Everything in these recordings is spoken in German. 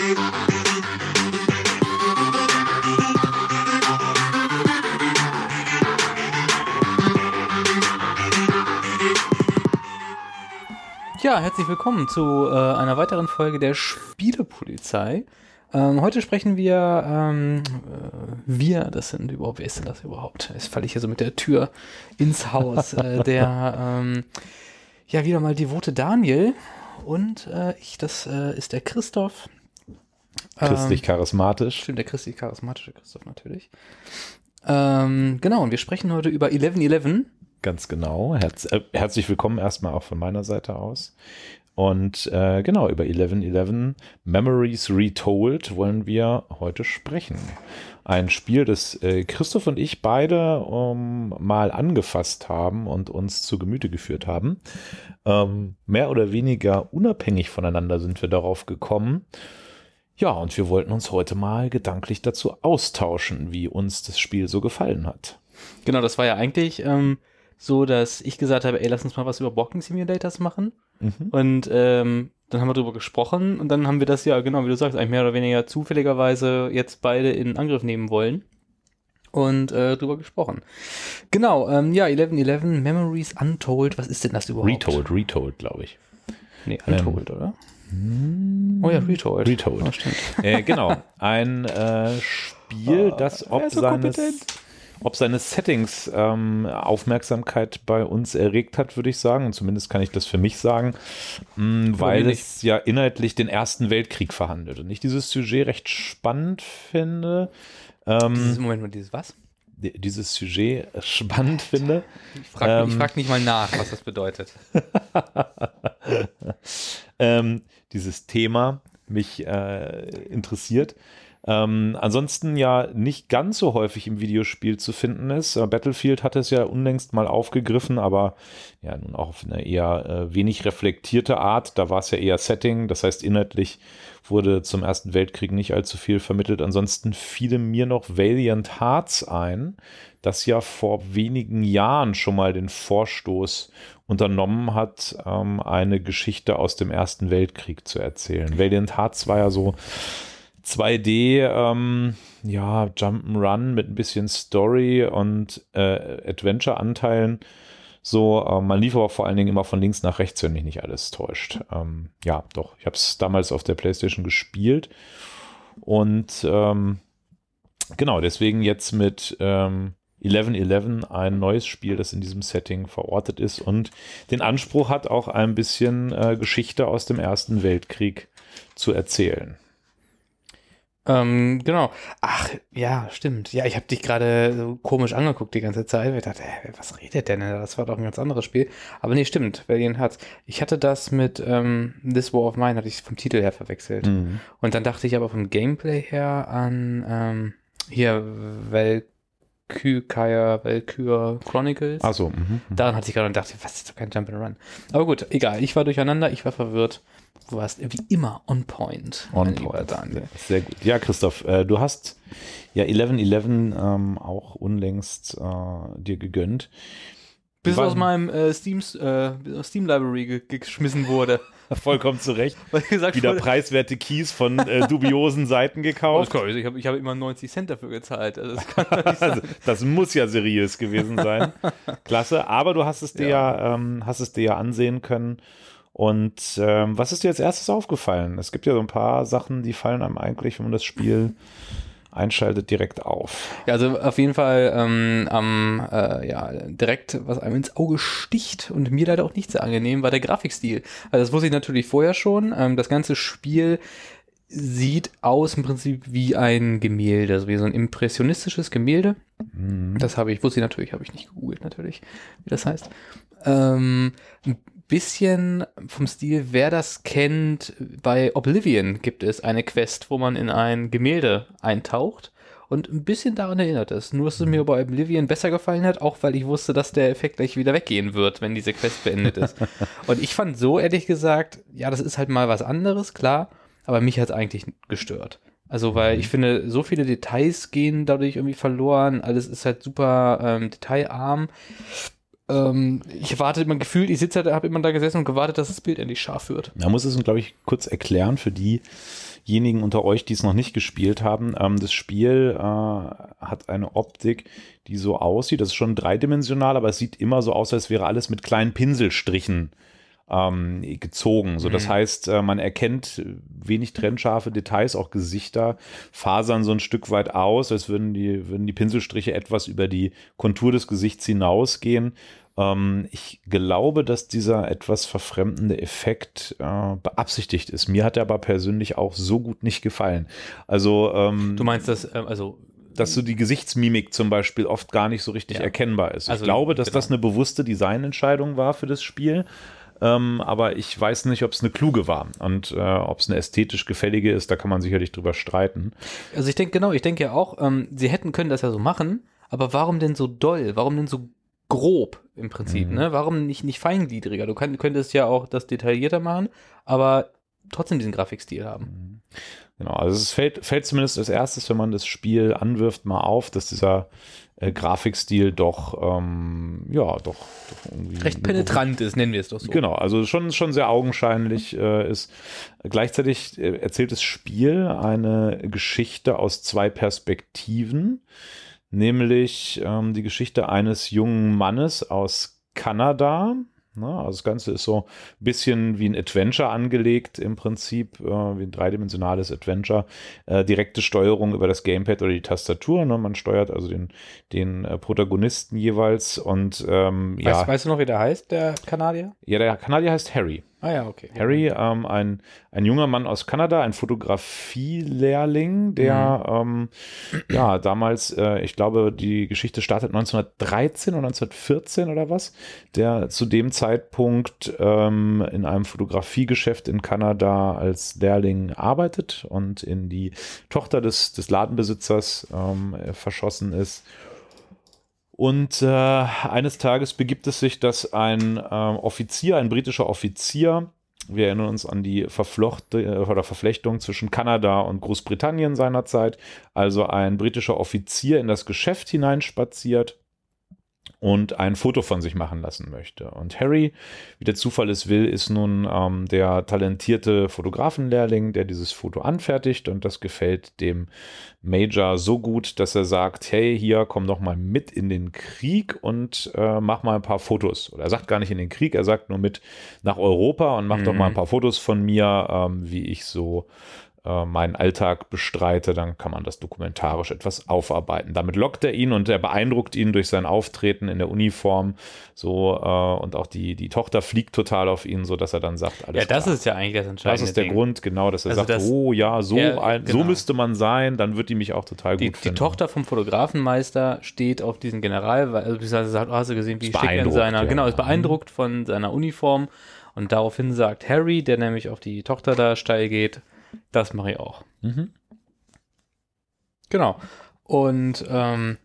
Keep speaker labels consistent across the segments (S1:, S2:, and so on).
S1: Ja, herzlich willkommen zu äh, einer weiteren Folge der Spielepolizei. Ähm, heute sprechen wir, ähm, äh, wir, das sind überhaupt, wer ist denn das überhaupt? Jetzt falle ich hier so mit der Tür ins Haus. äh, der, ähm, ja, wieder mal devote Daniel und äh, ich, das äh, ist der Christoph.
S2: Christlich charismatisch.
S1: Stimmt, der christlich charismatische Christoph natürlich. Ähm, genau, und wir sprechen heute über 1111.
S2: Ganz genau. Herz, äh, herzlich willkommen erstmal auch von meiner Seite aus. Und äh, genau, über 1111 Memories Retold wollen wir heute sprechen. Ein Spiel, das äh, Christoph und ich beide um, mal angefasst haben und uns zu Gemüte geführt haben. Ähm, mehr oder weniger unabhängig voneinander sind wir darauf gekommen. Ja, und wir wollten uns heute mal gedanklich dazu austauschen, wie uns das Spiel so gefallen hat.
S1: Genau, das war ja eigentlich ähm, so, dass ich gesagt habe, ey, lass uns mal was über Walking Simulators machen.
S2: Mhm.
S1: Und ähm, dann haben wir drüber gesprochen und dann haben wir das ja, genau wie du sagst, eigentlich mehr oder weniger zufälligerweise jetzt beide in Angriff nehmen wollen und äh, drüber gesprochen. Genau, ähm, ja, 1111 Memories Untold, was ist denn das überhaupt?
S2: Retold, Retold, glaube ich.
S1: Nee, Untold, oder? Oh ja, Retold.
S2: Retold.
S1: Oh, stimmt.
S2: Äh, genau, ein äh, Spiel, das
S1: er
S2: ob
S1: so
S2: seines,
S1: kompetent.
S2: ob seines Settings ähm, Aufmerksamkeit bei uns erregt hat, würde ich sagen. Und zumindest kann ich das für mich sagen, mh, weil
S1: mir
S2: es ja inhaltlich den Ersten Weltkrieg verhandelt. Und ich dieses Sujet recht spannend finde. Ähm,
S1: Dieses, Moment mal, dieses was?
S2: di- dieses Sujet spannend finde.
S1: Ich frage
S2: Ähm.
S1: frag nicht mal nach, was das bedeutet.
S2: ähm, dieses Thema mich äh, interessiert. Ähm, ansonsten ja nicht ganz so häufig im Videospiel zu finden ist. Äh, Battlefield hat es ja unlängst mal aufgegriffen, aber ja nun auch auf eine eher äh, wenig reflektierte Art. Da war es ja eher Setting, das heißt inhaltlich wurde zum Ersten Weltkrieg nicht allzu viel vermittelt. Ansonsten fiele mir noch Valiant Hearts ein, das ja vor wenigen Jahren schon mal den Vorstoß unternommen hat, ähm, eine Geschichte aus dem Ersten Weltkrieg zu erzählen. Valiant Hearts war ja so 2D, ähm, ja, Jump'n'Run mit ein bisschen Story und äh, Adventure-Anteilen. So, äh, man lief aber vor allen Dingen immer von links nach rechts, wenn mich nicht alles täuscht. Ähm, ja, doch, ich habe es damals auf der PlayStation gespielt und ähm, genau, deswegen jetzt mit ähm, 1111 ein neues Spiel, das in diesem Setting verortet ist und den Anspruch hat, auch ein bisschen äh, Geschichte aus dem Ersten Weltkrieg zu erzählen.
S1: Ähm, genau. Ach, ja, stimmt. Ja, ich habe dich gerade so komisch angeguckt die ganze Zeit. Ich dachte, hä, was redet denn? Das war doch ein ganz anderes Spiel. Aber nee, stimmt. Valiant Hearts. Ich hatte das mit ähm, This War of Mine, hatte ich vom Titel her verwechselt.
S2: Mhm.
S1: Und dann dachte ich aber vom Gameplay her an ähm, hier Valkyria, Valkyria Chronicles.
S2: Achso, mhm.
S1: Daran hatte ich gerade und dachte, was ist doch kein Jump and Run. Aber gut, egal. Ich war durcheinander, ich war verwirrt. Du warst wie immer on point.
S2: On point.
S1: Daniel.
S2: Sehr gut. Ja, Christoph, äh, du hast ja 1111 ähm, auch unlängst äh, dir gegönnt.
S1: Bis es
S2: Wann-
S1: aus meinem äh, Steam, äh, Steam Library ge geschmissen wurde.
S2: Vollkommen zu Recht.
S1: Weil gesagt
S2: Wieder preiswerte Keys von äh, dubiosen Seiten
S1: oh,
S2: gekauft.
S1: Gott, ich habe ich hab immer 90 Cent dafür gezahlt. Also das.
S2: Also, das muss ja seriös gewesen sein. Klasse. Aber du hast es dir ja, ähm, hast es dir ja ansehen können. Und ähm, was ist dir als erstes aufgefallen? Es gibt ja so ein paar Sachen, die fallen einem eigentlich, wenn man das Spiel einschaltet, direkt auf.
S1: Ja, also auf jeden Fall ähm, am, äh, ja, direkt, was einem ins Auge sticht und mir leider auch nicht sehr angenehm, war der Grafikstil. Also das wusste ich natürlich vorher schon. Ähm, das ganze Spiel sieht aus im Prinzip wie ein Gemälde, also wie so ein impressionistisches Gemälde.
S2: Mhm.
S1: Das habe ich, wusste ich natürlich, habe ich nicht gegoogelt natürlich, wie das heißt. Ähm, ein bisschen vom Stil, wer das kennt, bei Oblivion gibt es eine Quest, wo man in ein Gemälde eintaucht und ein bisschen daran erinnert ist. Nur, dass es mir bei Oblivion besser gefallen hat, auch weil ich wusste, dass der Effekt gleich wieder weggehen wird, wenn diese Quest beendet ist. und ich fand so, ehrlich gesagt, ja, das ist halt mal was anderes, klar, aber mich hat es eigentlich gestört. Also, weil ich finde, so viele Details gehen dadurch irgendwie verloren. Alles ist halt super ähm, detailarm. Ähm, ich warte immer gefühlt, ich sitze halt, habe immer da gesessen und gewartet, dass das Bild endlich scharf wird.
S2: Man muss es, glaube ich, kurz erklären für diejenigen, unter euch, die es noch nicht gespielt haben, ähm, das Spiel äh, hat eine Optik, die so aussieht. Das ist schon dreidimensional, aber es sieht immer so aus, als wäre alles mit kleinen Pinselstrichen ähm, gezogen. So, das mhm. heißt, äh, man erkennt wenig trennscharfe Details, auch Gesichter fasern so ein Stück weit aus, als würden die, würden die Pinselstriche etwas über die Kontur des Gesichts hinausgehen. Ähm, ich glaube, dass dieser etwas verfremdende Effekt äh, beabsichtigt ist. Mir hat er aber persönlich auch so gut nicht gefallen. Also ähm,
S1: du meinst das, äh, also
S2: dass so die Gesichtsmimik zum Beispiel oft gar nicht so richtig ja. erkennbar ist. Also, ich glaube, dass genau. das eine bewusste Designentscheidung war für das Spiel. Ähm, aber ich weiß nicht, ob es eine kluge war und äh, ob es eine ästhetisch gefällige ist, da kann man sicherlich drüber streiten.
S1: Also ich denke, genau, ich denke ja auch, ähm, sie hätten können das ja so machen, aber warum denn so doll? Warum denn so grob im Prinzip, mhm. ne? Warum nicht, nicht feingliedriger? Du kann, könntest ja auch das detaillierter machen, aber trotzdem diesen Grafikstil haben. Mhm.
S2: Genau, also es fällt, fällt zumindest als erstes, wenn man das Spiel anwirft, mal auf, dass dieser äh, Grafikstil doch, ähm, ja, doch, doch
S1: irgendwie. Recht penetrant ist, nennen wir es doch so.
S2: Genau, also schon, schon sehr augenscheinlich äh, ist. Gleichzeitig äh, erzählt das Spiel eine Geschichte aus zwei Perspektiven, nämlich ähm, die Geschichte eines jungen Mannes aus Kanada, Ne? Also das Ganze ist so ein bisschen wie ein Adventure angelegt, im Prinzip, äh, wie ein dreidimensionales Adventure. Äh, direkte Steuerung über das Gamepad oder die Tastatur. Ne? Man steuert also den, den äh, Protagonisten jeweils und ähm,
S1: weißt, ja. Weißt du noch, wie der heißt, der Kanadier?
S2: Ja, der Kanadier heißt Harry.
S1: Ah ja, okay.
S2: Harry, ähm, ein, ein junger Mann aus Kanada, ein Fotografielehrling, der mhm. ähm, ja damals, äh, ich glaube, die Geschichte startet 1913 oder 1914 oder was, der zu dem Zeitpunkt ähm, in einem Fotografiegeschäft in Kanada als Lehrling arbeitet und in die Tochter des, des Ladenbesitzers ähm, verschossen ist und äh, eines Tages begibt es sich, dass ein äh, Offizier, ein britischer Offizier, wir erinnern uns an die Verflochte, äh, oder Verflechtung zwischen Kanada und Großbritannien seinerzeit, also ein britischer Offizier in das Geschäft hineinspaziert und ein Foto von sich machen lassen möchte. Und Harry, wie der Zufall es will, ist nun ähm, der talentierte Fotografenlehrling, der dieses Foto anfertigt und das gefällt dem Major so gut, dass er sagt, hey, hier komm doch mal mit in den Krieg und äh, mach mal ein paar Fotos. Oder er sagt gar nicht in den Krieg, er sagt nur mit nach Europa und mach mhm. doch mal ein paar Fotos von mir, ähm, wie ich so äh, meinen Alltag bestreite, dann kann man das dokumentarisch etwas aufarbeiten. Damit lockt er ihn und er beeindruckt ihn durch sein Auftreten in der Uniform. So äh, und auch die, die Tochter fliegt total auf ihn, so dass er dann sagt,
S1: alles Ja, das klar. ist ja eigentlich das Entscheidende.
S2: Das ist der Ding. Grund, genau, dass er also sagt, das, oh ja, so, ein, genau. so müsste man sein, dann wird die mich auch total
S1: die,
S2: gut finden.
S1: Die Tochter vom Fotografenmeister steht auf diesen General, weil also sagt, oh, hast du gesehen, wie schick er in seiner, ja. genau, ist beeindruckt von seiner Uniform und daraufhin sagt Harry, der nämlich auf die Tochter da steil geht, das mache ich auch. Mhm. Genau. Und ähm,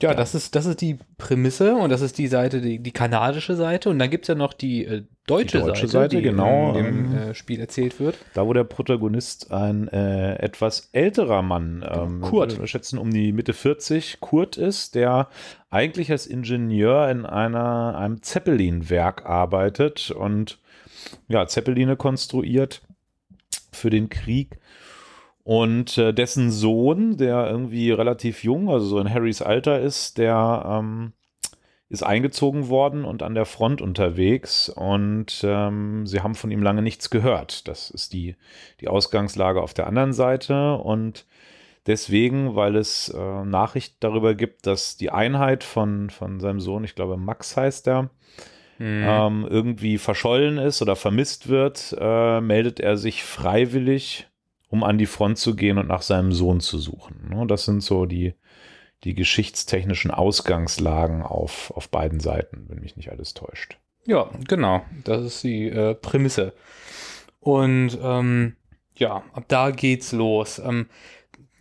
S1: ja, ja, Das, ist, das ist die Prämisse und das ist die Seite, die, die kanadische Seite. Und dann gibt es ja noch die äh, deutsche, die deutsche Seite, Seite, die
S2: genau,
S1: in dem ähm, äh, Spiel erzählt wird.
S2: Da, wo der Protagonist ein äh, etwas älterer Mann, ähm, Kurt, wir schätzen um die Mitte 40, Kurt ist, der eigentlich als Ingenieur in einer, einem Zeppelin-Werk arbeitet und ja, Zeppeline konstruiert für den Krieg. Und äh, dessen Sohn, der irgendwie relativ jung, also so in Harrys Alter ist, der ähm, ist eingezogen worden und an der Front unterwegs. Und ähm, sie haben von ihm lange nichts gehört. Das ist die, die Ausgangslage auf der anderen Seite. Und deswegen, weil es äh, Nachricht darüber gibt, dass die Einheit von, von seinem Sohn, ich glaube Max heißt er, mhm. ähm, irgendwie verschollen ist oder vermisst wird, äh, meldet er sich freiwillig, um an die Front zu gehen und nach seinem Sohn zu suchen. Ne? Das sind so die, die geschichtstechnischen Ausgangslagen auf, auf beiden Seiten, wenn mich nicht alles täuscht.
S1: Ja, genau. Das ist die äh, Prämisse. Und ähm, ja, ab da geht's los. Ähm,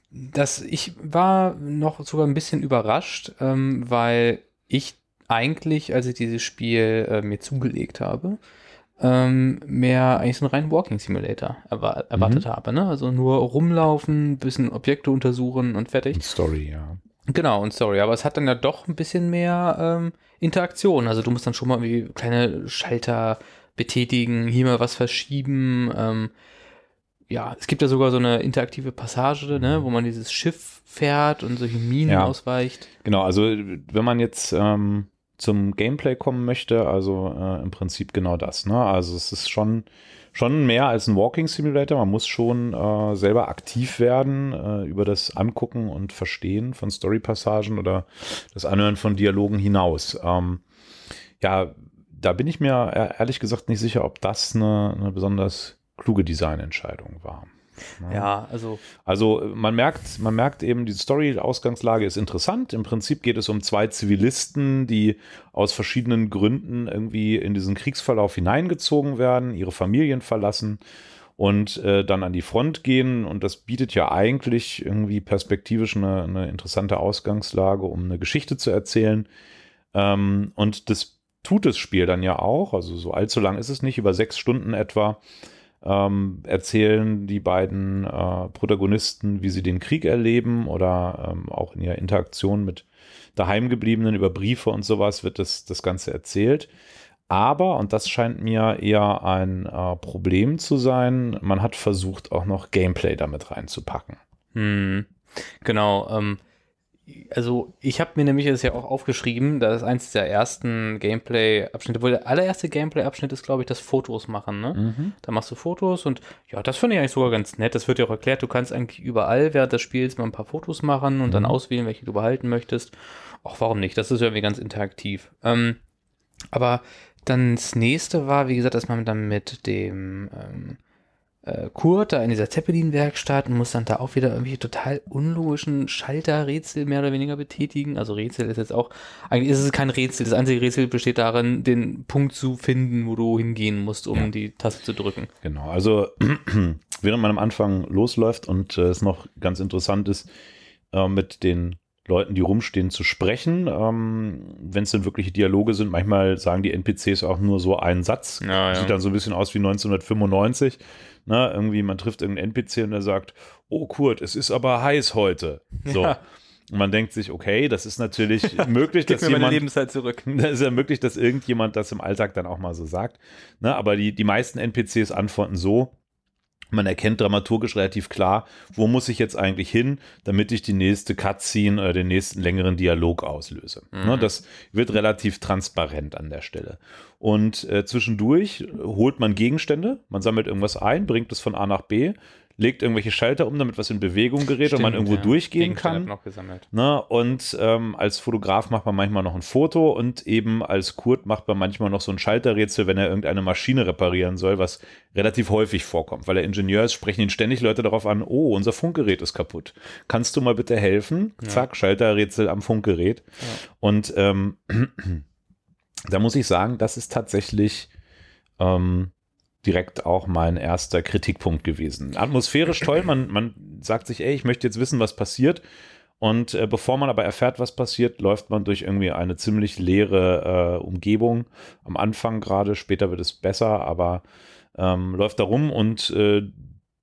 S1: das, ich war noch sogar ein bisschen überrascht, ähm, weil ich eigentlich, als ich dieses Spiel äh, mir zugelegt habe, ähm, mehr eigentlich so einen reinen Walking Simulator erwar erwartet mhm. habe. Ne? Also nur rumlaufen, bisschen Objekte untersuchen und fertig. Und
S2: Story, ja.
S1: Genau, und Story. Aber es hat dann ja doch ein bisschen mehr ähm, Interaktion. Also du musst dann schon mal irgendwie kleine Schalter betätigen, hier mal was verschieben. Ähm, ja, es gibt ja sogar so eine interaktive Passage, ne, wo man dieses Schiff fährt und solche Minen
S2: Ja.
S1: ausweicht.
S2: Genau, also wenn man jetzt ähm, zum Gameplay kommen möchte, also äh, im Prinzip genau das. Ne? Also es ist schon, schon mehr als ein Walking Simulator. Man muss schon äh, selber aktiv werden äh, über das Angucken und Verstehen von Storypassagen oder das Anhören von Dialogen hinaus. Ähm, ja, da bin ich mir e- ehrlich gesagt nicht sicher, ob das eine, eine besonders kluge Designentscheidung war.
S1: Ja, also
S2: Also äh, man merkt, man merkt eben, die Story-Ausgangslage ist interessant. Im Prinzip geht es um zwei Zivilisten, die aus verschiedenen Gründen irgendwie in diesen Kriegsverlauf hineingezogen werden, ihre Familien verlassen und äh, dann an die Front gehen. Und das bietet ja eigentlich irgendwie perspektivisch eine, eine interessante Ausgangslage, um eine Geschichte zu erzählen. Ähm, und das tut das Spiel dann ja auch. Also so allzu lang ist es nicht, über sechs Stunden etwa ähm, erzählen die beiden äh, Protagonisten, wie sie den Krieg erleben oder ähm, auch in ihrer Interaktion mit daheimgebliebenen über Briefe und sowas wird das, das Ganze erzählt. Aber, und das scheint mir eher ein äh, Problem zu sein, man hat versucht, auch noch Gameplay damit reinzupacken.
S1: Hm, genau. Ähm, also ich habe mir nämlich das ja auch aufgeschrieben, da ist eins der ersten Gameplay-Abschnitte, wohl der allererste Gameplay-Abschnitt ist, glaube ich, das Fotos machen. Ne? Da machst du Fotos und ja, das finde ich eigentlich sogar ganz nett. Das wird ja auch erklärt, du kannst eigentlich überall während des Spiels mal ein paar Fotos machen und dann auswählen, welche du behalten möchtest. Auch warum nicht? Das ist irgendwie ganz interaktiv. Ähm, aber dann das nächste war, wie gesagt, dass man dann mit dem ähm, äh, Kurt da in dieser Zeppelin-Werkstatt und muss dann da auch wieder irgendwie total unlogischen Schalterrätsel mehr oder weniger betätigen. Also Rätsel ist jetzt auch, eigentlich ist es kein Rätsel. Das einzige Rätsel besteht darin, den Punkt zu finden, wo du hingehen musst, um
S2: Ja.
S1: die Taste zu drücken.
S2: Genau, also während man am Anfang losläuft und äh, es noch ganz interessant ist, äh, mit den Leuten, die rumstehen, zu sprechen, ähm, wenn es denn wirkliche Dialoge sind. Manchmal sagen die NPCs auch nur so einen Satz.
S1: Ja, ja.
S2: Sieht dann so ein bisschen aus wie 1995. Ne? Irgendwie, man trifft irgendeinen NPC und der sagt, oh Kurt, es ist aber heiß heute. So.
S1: Ja.
S2: Und man denkt sich, okay, das ist natürlich möglich, dass
S1: mir meine
S2: jemand
S1: Lebenszeit zurück.
S2: da ist ja möglich, dass irgendjemand das im Alltag dann auch mal so sagt. Ne? Aber die, die meisten NPCs antworten so, man erkennt dramaturgisch relativ klar, wo muss ich jetzt eigentlich hin, damit ich die nächste Cutscene oder den nächsten längeren Dialog auslöse. Ne? Das wird relativ transparent an der Stelle. Und äh, zwischendurch holt man Gegenstände, man sammelt irgendwas ein, bringt es von A nach B, legt irgendwelche Schalter um, damit was in Bewegung gerät und man
S1: Stimmt,
S2: irgendwo
S1: ja.
S2: durchgehen kann. Ne? Und ähm, als Fotograf macht man manchmal noch ein Foto und eben als Kurt macht man manchmal noch so ein Schalterrätsel, wenn er irgendeine Maschine reparieren soll, was relativ häufig vorkommt, weil der Ingenieur ist, sprechen ihn ständig Leute darauf an, oh, unser Funkgerät ist kaputt. Kannst du mal bitte helfen? Zack, Schalterrätsel am Funkgerät. Und ähm, da muss ich sagen, das ist tatsächlich ähm, direkt auch mein erster Kritikpunkt gewesen. Atmosphärisch toll, man, man sagt sich, ey, ich möchte jetzt wissen, was passiert. Und äh, bevor man aber erfährt, was passiert, läuft man durch irgendwie eine ziemlich leere äh, Umgebung. Am Anfang gerade, später wird es besser, aber ähm, läuft da rum und äh,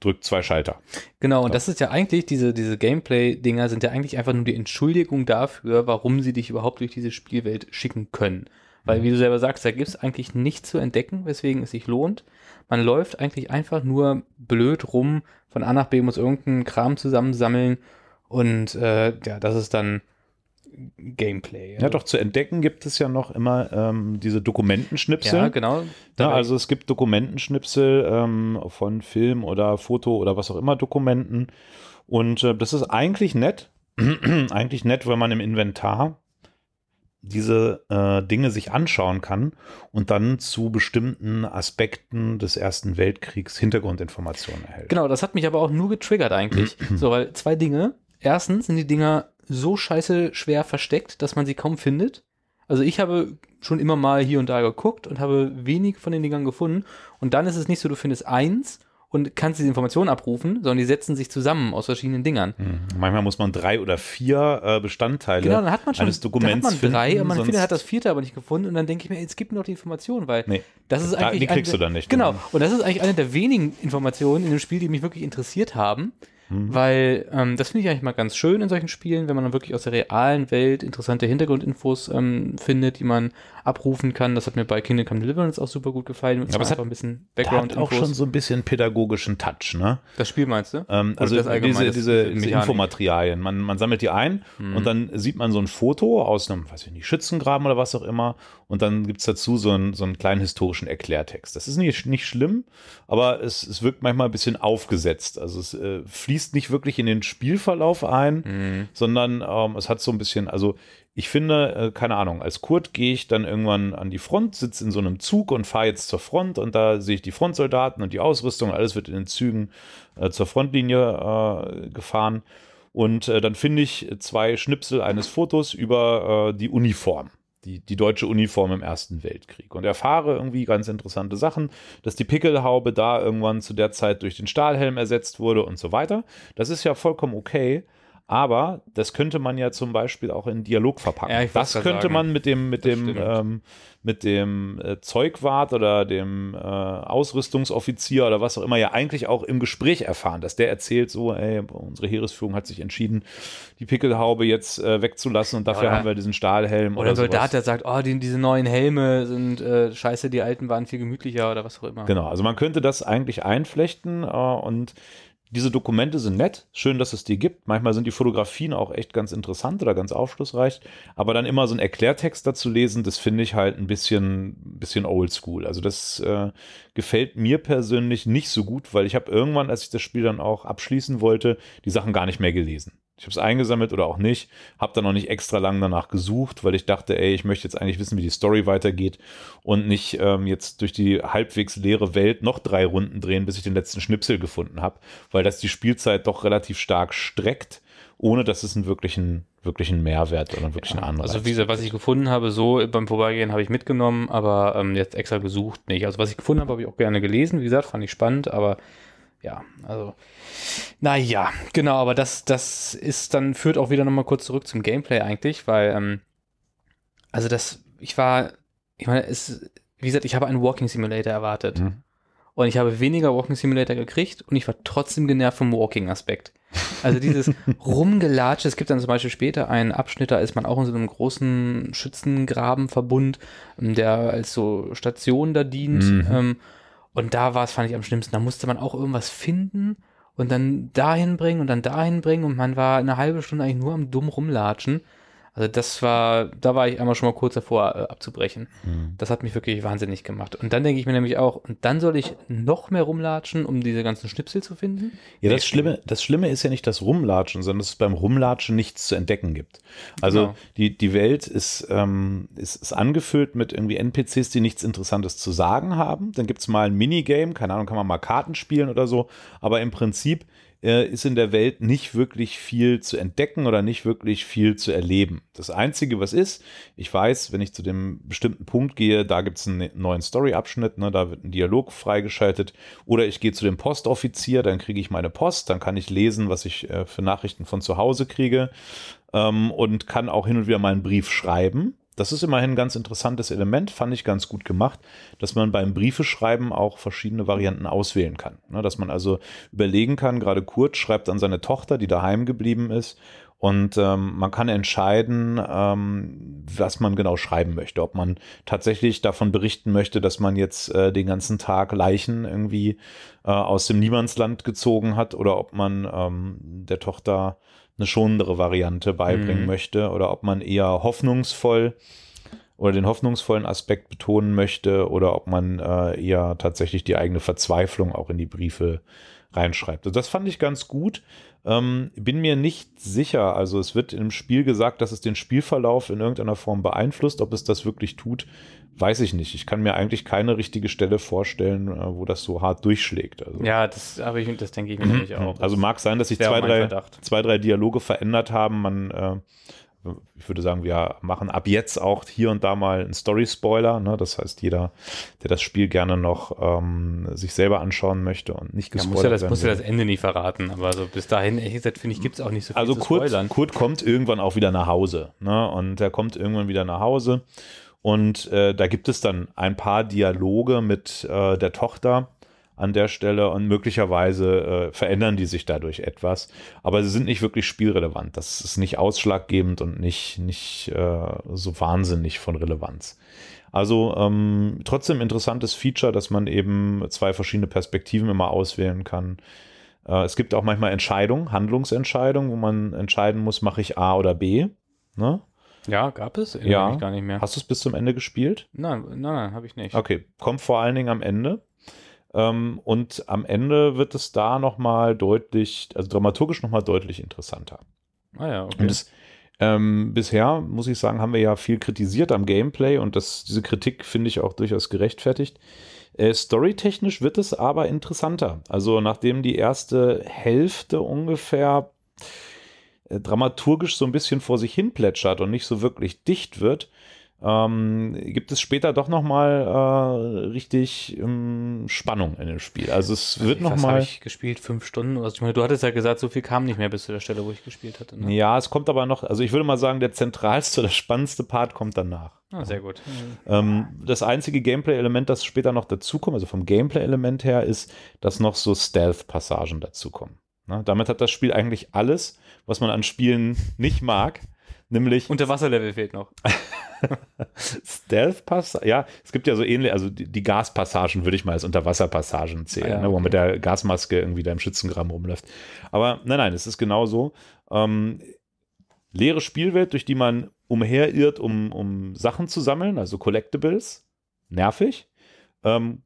S2: drückt zwei Schalter.
S1: Genau, und das ist ja eigentlich, diese, diese Gameplay-Dinger sind ja eigentlich einfach nur die Entschuldigung dafür, warum sie dich überhaupt durch diese Spielwelt schicken können. Weil, wie du selber sagst, da gibt es eigentlich nichts zu entdecken, weswegen es sich lohnt. Man läuft eigentlich einfach nur blöd rum, von A nach B muss irgendeinen Kram zusammensammeln und äh, ja, das ist dann Gameplay.
S2: Ja, doch zu entdecken gibt es ja noch immer ähm, diese Dokumentenschnipsel.
S1: Ja, genau.
S2: Ja, also es gibt Dokumentenschnipsel ähm, von Film oder Foto oder was auch immer Dokumenten. Und äh, das ist eigentlich nett. eigentlich nett, wenn man im Inventar diese äh, Dinge sich anschauen kann und dann zu bestimmten Aspekten des Ersten Weltkriegs Hintergrundinformationen erhält.
S1: Genau, das hat mich aber auch nur getriggert eigentlich. so, weil zwei Dinge. Erstens sind die Dinger so scheiße schwer versteckt, dass man sie kaum findet. Also ich habe schon immer mal hier und da geguckt und habe wenig von den Dingern gefunden. Und dann ist es nicht so, du findest eins und kannst diese Informationen abrufen, sondern die setzen sich zusammen aus verschiedenen Dingern.
S2: Mhm. Manchmal muss man drei oder vier äh, Bestandteile
S1: Genau, dann hat man schon
S2: eines Dokuments
S1: dann hat man drei
S2: finden,
S1: und man findet, hat das vierte aber nicht gefunden und dann denke ich mir, jetzt gib mir doch die Informationen, weil
S2: Nee,
S1: das ist eigentlich
S2: die kriegst
S1: eine,
S2: du dann nicht.
S1: Genau,
S2: Mhm.
S1: und das ist eigentlich eine der wenigen Informationen in dem Spiel, die mich wirklich interessiert haben,
S2: Mhm.
S1: weil ähm, das finde ich eigentlich mal ganz schön in solchen Spielen, wenn man dann wirklich aus der realen Welt interessante Hintergrundinfos ähm, findet, die man abrufen kann. Das hat mir bei Kingdom Come Deliverance auch super gut gefallen.
S2: Aber es hat-
S1: ein bisschen
S2: Der hat auch schon so ein bisschen pädagogischen Touch, ne?
S1: das Spiel meinst du?
S2: Ähm, also
S1: das
S2: diese, diese? Infomaterialien. Man, man sammelt die ein und dann sieht man so ein Foto aus einem, weiß ich nicht, Schützengraben oder was auch immer. Und dann gibt es dazu so einen, so einen kleinen historischen Erklärtext. Das ist nicht, nicht schlimm, aber es, es wirkt manchmal ein bisschen aufgesetzt. Also es äh, fließt nicht wirklich in den Spielverlauf ein,
S1: Mhm.
S2: sondern ähm, es hat so ein bisschen, also ich finde, äh, keine Ahnung, als Kurt gehe ich dann irgendwann an die Front, sitze in so einem Zug und fahre jetzt zur Front und da sehe ich die Frontsoldaten und die Ausrüstung, alles wird in den Zügen äh, zur Frontlinie äh, gefahren. Und äh, dann finde ich zwei Schnipsel eines Fotos über äh, die Uniform, die, die deutsche Uniform im Ersten Weltkrieg. Und erfahre irgendwie ganz interessante Sachen, dass die Pickelhaube da irgendwann zu der Zeit durch den Stahlhelm ersetzt wurde und so weiter. Das ist ja vollkommen okay. Aber das könnte man ja zum Beispiel auch in Dialog verpacken.
S1: Ja,
S2: das könnte
S1: sagen.
S2: man mit dem, mit
S1: Das
S2: dem, ähm, mit dem äh, Zeugwart oder dem äh, Ausrüstungsoffizier oder was auch immer ja eigentlich auch im Gespräch erfahren, dass der erzählt so, ey, unsere Heeresführung hat sich entschieden, die Pickelhaube jetzt äh, wegzulassen und dafür
S1: Oder-
S2: haben wir diesen Stahlhelm
S1: Oder
S2: oder,
S1: Soldat, der sagt, oh, die, diese neuen Helme sind äh, scheiße, die alten waren viel gemütlicher oder was auch immer.
S2: Genau, also man könnte das eigentlich einflechten äh, und diese Dokumente sind nett, schön, dass es die gibt. Manchmal sind die Fotografien auch echt ganz interessant oder ganz aufschlussreich, aber dann immer so einen Erklärtext dazu lesen, das finde ich halt ein bisschen, bisschen oldschool. Also das äh, gefällt mir persönlich nicht so gut, weil ich habe irgendwann, als ich das Spiel dann auch abschließen wollte, die Sachen gar nicht mehr gelesen. Ich habe es eingesammelt oder auch nicht, habe dann noch nicht extra lang danach gesucht, weil ich dachte, ey, ich möchte jetzt eigentlich wissen, wie die Story weitergeht und nicht ähm, jetzt durch die halbwegs leere Welt noch drei Runden drehen, bis ich den letzten Schnipsel gefunden habe, weil das die Spielzeit doch relativ stark streckt, ohne dass es einen wirklichen, wirklichen Mehrwert oder einen wirklichen Anreiz
S1: Also wie gesagt, was ich gefunden habe, so beim Vorbeigehen habe ich mitgenommen, aber ähm, jetzt extra gesucht nicht. Also was ich gefunden habe, habe ich auch gerne gelesen. Wie gesagt, fand ich spannend, aber ja, also naja, genau, aber das, das ist dann, führt auch wieder nochmal kurz zurück zum Gameplay eigentlich, weil, ähm, also das, ich war, ich meine, es, wie gesagt, ich habe einen Walking Simulator erwartet.
S2: Mhm.
S1: Und ich habe weniger Walking Simulator gekriegt und ich war trotzdem genervt vom Walking-Aspekt. Also dieses Rumgelatsche, es gibt dann zum Beispiel später einen Abschnitt, da ist man auch in so einem großen Schützengrabenverbund, ähm, der als so Station da dient.
S2: Mhm.
S1: Ähm, und da war es, fand ich am schlimmsten. Da musste man auch irgendwas finden und dann dahin bringen und dann dahin bringen und man war eine halbe Stunde eigentlich nur am dumm rumlatschen. Also das war, da war ich einmal schon mal kurz davor äh, abzubrechen.
S2: Mhm.
S1: Das hat mich wirklich wahnsinnig gemacht. Und dann denke ich mir nämlich auch, und dann soll ich noch mehr rumlatschen, um diese ganzen Schnipsel zu finden?
S2: Ja,
S1: Nee,
S2: das Schlimme, das Schlimme ist ja nicht das Rumlatschen, sondern dass es beim Rumlatschen nichts zu entdecken gibt. Also
S1: Genau.
S2: die, die Welt ist, ähm, ist, ist angefüllt mit irgendwie NPCs, die nichts Interessantes zu sagen haben. Dann gibt es mal ein Minigame, keine Ahnung, kann man mal Karten spielen oder so. Aber im Prinzip äh, ist in der Welt nicht wirklich viel zu entdecken oder nicht wirklich viel zu erleben. Das Einzige, was ist, ich weiß, wenn ich zu dem bestimmten Punkt gehe, da gibt es einen neuen Story-Abschnitt, ne, da wird ein Dialog freigeschaltet. Oder ich gehe zu dem Postoffizier, dann kriege ich meine Post, dann kann ich lesen, was ich äh, für Nachrichten von zu Hause kriege ähm, und kann auch hin und wieder mal einen Brief schreiben. Das ist immerhin ein ganz interessantes Element, fand ich ganz gut gemacht, dass man beim Briefeschreiben auch verschiedene Varianten auswählen kann. Ne, dass man also überlegen kann, gerade Kurt schreibt an seine Tochter, die daheim geblieben ist, und ähm, man kann entscheiden, ähm, was man genau schreiben möchte. Ob man tatsächlich davon berichten möchte, dass man jetzt äh, den ganzen Tag Leichen irgendwie äh, aus dem Niemandsland gezogen hat oder ob man ähm, der Tochter eine schonendere Variante beibringen
S1: Mhm.
S2: möchte oder ob man eher hoffnungsvoll oder den hoffnungsvollen Aspekt betonen möchte oder ob man äh, eher tatsächlich die eigene Verzweiflung auch in die Briefe reinschreibt. Also das fand ich ganz gut. Ähm, bin mir nicht sicher. Also es wird im Spiel gesagt, dass es den Spielverlauf in irgendeiner Form beeinflusst. Ob es das wirklich tut, weiß ich nicht. Ich kann mir eigentlich keine richtige Stelle vorstellen, äh, wo das so hart durchschlägt. Also,
S1: Ja, das, aber ich, das denke ich mir nämlich auch.
S2: also mag sein, dass sich zwei drei, zwei, drei Dialoge verändert haben. Man, äh, ich würde sagen, wir machen ab jetzt auch hier und da mal einen Story-Spoiler. Ne? Das heißt, jeder, der das Spiel gerne noch ähm, sich selber anschauen möchte und nicht
S1: ja,
S2: gespoilert
S1: muss ja das,
S2: werden
S1: muss ja das Ende nie verraten, aber so bis dahin, ehrlich gesagt, finde ich, gibt es auch nicht so viel
S2: Also
S1: zu
S2: Kurt,
S1: spoilern.
S2: Kurt kommt irgendwann auch wieder nach Hause. Ne? Und er kommt irgendwann wieder nach Hause. Und äh, da gibt es dann ein paar Dialoge mit äh, der Tochter. an der Stelle und möglicherweise äh, verändern die sich dadurch etwas. Aber sie sind nicht wirklich spielrelevant. Das ist nicht ausschlaggebend und nicht, nicht äh, so wahnsinnig von Relevanz. Also ähm, trotzdem interessantes Feature, dass man eben zwei verschiedene Perspektiven immer auswählen kann. Äh, es gibt auch manchmal Entscheidungen, Handlungsentscheidungen, wo man entscheiden muss, mache ich A oder B. Ne?
S1: Ja, gab es?
S2: Erinnere ja.
S1: mich gar nicht mehr.
S2: Hast du es bis zum Ende gespielt?
S1: Nein, nein, nein, habe ich nicht.
S2: Okay, kommt vor allen Dingen am Ende. Ähm, und am Ende wird es da nochmal deutlich, also dramaturgisch nochmal deutlich interessanter.
S1: Ah ja, okay.
S2: Und es, ähm, bisher, muss ich sagen, haben wir ja viel kritisiert am Gameplay und das, diese Kritik finde ich auch durchaus gerechtfertigt. Äh, storytechnisch wird es aber interessanter. Also nachdem die erste Hälfte ungefähr äh, dramaturgisch so ein bisschen vor sich hin plätschert und nicht so wirklich dicht wird, ähm, gibt es später doch noch mal äh, richtig ähm, Spannung in dem Spiel. Also es wird noch mal.
S1: ich gespielt fünf Stunden. Also ich meine, du hattest ja gesagt, so viel kam nicht mehr bis zu der Stelle, wo ich gespielt hatte. Ne?
S2: Ja, es kommt aber noch. Also ich würde mal sagen, der zentralste, der spannendste Part kommt danach.
S1: Ah, sehr gut.
S2: Ähm, das einzige Gameplay-Element, das später noch dazukommt, also vom Gameplay-Element her, ist, dass noch so Stealth-Passagen dazukommen. Ne? Damit hat das Spiel eigentlich alles, was man an Spielen nicht mag, nämlich.
S1: Unterwasserlevel fehlt noch.
S2: Stealth-Pass, ja, es gibt ja so ähnlich, also die, die Gaspassagen würde ich mal als Unterwasserpassagen zählen,
S1: Ah ja,
S2: ne, wo man
S1: okay.
S2: mit der Gasmaske irgendwie da im Schützengraben rumläuft. Aber nein, nein, es ist genau so. Ähm, leere Spielwelt, durch die man umherirrt, um, um Sachen zu sammeln, also Collectibles. Nervig. Ähm,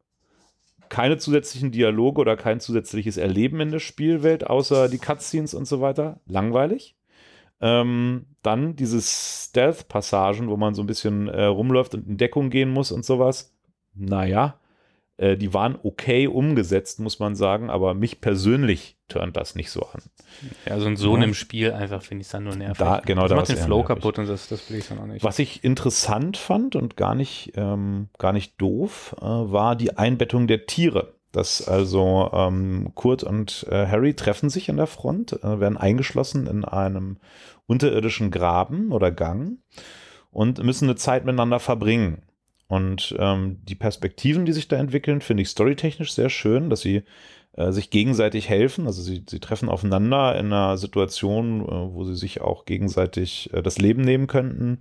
S2: keine zusätzlichen Dialoge oder kein zusätzliches Erleben in der Spielwelt, außer die Cutscenes und so weiter. Langweilig. Ähm, dann diese Stealth-Passagen, wo man so ein bisschen äh, rumläuft und in Deckung gehen muss und sowas. Naja, äh, die waren okay umgesetzt, muss man sagen, aber mich persönlich turnt das nicht so an.
S1: Ja, so ein Sohn
S2: Ja.
S1: im Spiel einfach finde ich es dann nur nervig.
S2: Da- genau,
S1: das
S2: da
S1: macht den Flow
S2: nervig.
S1: kaputt und das, das will ich dann auch nicht.
S2: Was ich interessant fand und gar nicht, ähm, gar nicht doof, äh, war die Einbettung der Tiere. Dass also ähm, Kurt und äh, Harry treffen sich an der Front, äh, werden eingeschlossen in einem unterirdischen Graben oder Gang und müssen eine Zeit miteinander verbringen. Und ähm, die Perspektiven, die sich da entwickeln, finde ich storytechnisch sehr schön, dass sie äh, sich gegenseitig helfen. Also sie, sie treffen aufeinander in einer Situation, äh, wo sie sich auch gegenseitig äh, das Leben nehmen könnten.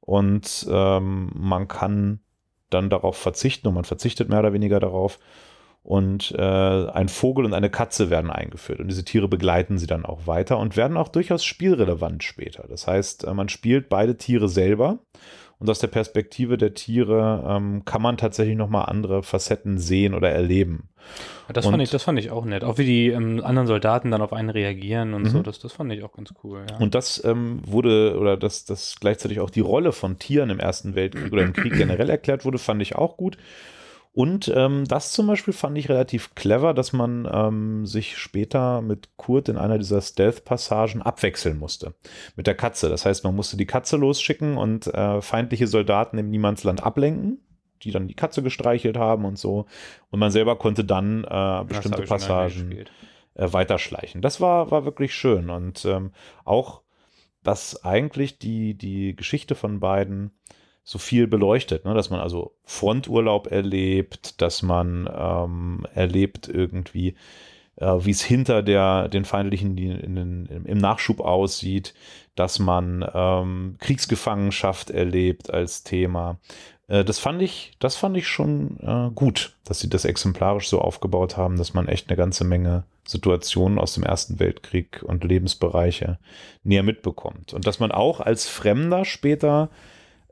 S2: Und ähm, man kann dann darauf verzichten und man verzichtet mehr oder weniger darauf. Und äh, ein Vogel und eine Katze werden eingeführt. Und diese Tiere begleiten sie dann auch weiter und werden auch durchaus spielrelevant später. Das heißt, äh, man spielt beide Tiere selber. Und aus der Perspektive der Tiere ähm, kann man tatsächlich nochmal andere Facetten sehen oder erleben.
S1: Das,
S2: und-
S1: fand ich, das fand ich auch nett. Auch wie die ähm, anderen Soldaten dann auf einen reagieren und
S2: Mhm.
S1: so, das, das fand ich auch ganz cool. Ja.
S2: Und das ähm, wurde, oder dass das gleichzeitig auch die Rolle von Tieren im Ersten Weltkrieg oder im Krieg generell erklärt wurde, fand ich auch gut. Und ähm, das zum Beispiel fand ich relativ clever, dass man ähm, sich später mit Kurt in einer dieser Stealth-Passagen abwechseln musste. Mit der Katze. Das heißt, man musste die Katze losschicken und äh, feindliche Soldaten im Niemandsland ablenken, die dann die Katze gestreichelt haben und so. Und man selber konnte dann äh, bestimmte Passagen äh, weiterschleichen. Das war, war wirklich schön und ähm, auch, dass eigentlich die, die Geschichte von beiden so viel beleuchtet, ne? dass man also Fronturlaub erlebt, dass man ähm, erlebt irgendwie, äh, wie es hinter der, den feindlichen in den, im, im Nachschub aussieht, dass man ähm, Kriegsgefangenschaft erlebt als Thema. Äh, das fand ich, das fand ich schon äh, gut, dass sie das exemplarisch so aufgebaut haben, dass man echt eine ganze Menge Situationen aus dem Ersten Weltkrieg und Lebensbereiche näher mitbekommt. Und dass man auch als Fremder später,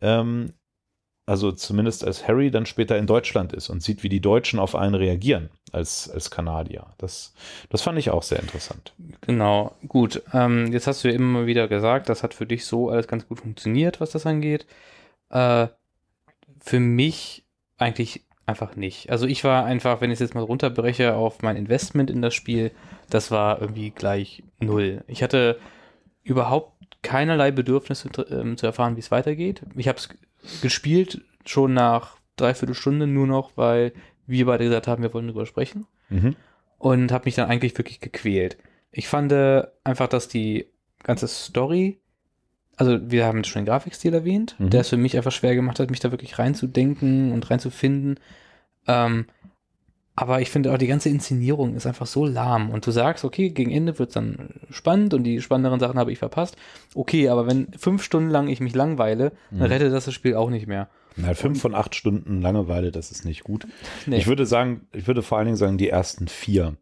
S2: ähm, also zumindest als Harry dann später in Deutschland ist und sieht, wie die Deutschen auf einen reagieren als, als Kanadier. Das, das fand ich auch sehr interessant.
S1: Genau, gut. Ähm, jetzt hast du ja immer wieder gesagt, das hat für dich so alles ganz gut funktioniert, was das angeht. Äh, für mich eigentlich einfach nicht. Also ich war einfach, wenn ich es jetzt mal runterbreche auf mein Investment in das Spiel, das war irgendwie gleich null. Ich hatte überhaupt keinerlei Bedürfnis zu, ähm, zu erfahren, wie es weitergeht. Ich habe es gespielt schon nach dreiviertel Stunde nur noch, weil wir beide gesagt haben, wir wollen darüber sprechen
S2: Mhm.
S1: und habe mich dann eigentlich wirklich gequält. Ich fand äh, einfach, dass die ganze Story, also wir haben schon den Grafikstil erwähnt,
S2: Mhm.
S1: der es für mich einfach schwer gemacht hat, mich da wirklich reinzudenken und reinzufinden. Ähm, aber ich finde auch die ganze Inszenierung ist einfach so lahm. Und du sagst, okay, gegen Ende wird es dann spannend und die spannenderen Sachen habe ich verpasst. Okay, aber wenn fünf Stunden lang ich mich langweile, dann
S2: Mhm.
S1: rettet das das Spiel auch nicht mehr.
S2: Na, fünf von acht Stunden Langeweile, das ist nicht gut.
S1: Nee.
S2: Ich würde sagen, ich würde vor allen Dingen sagen, die ersten vier.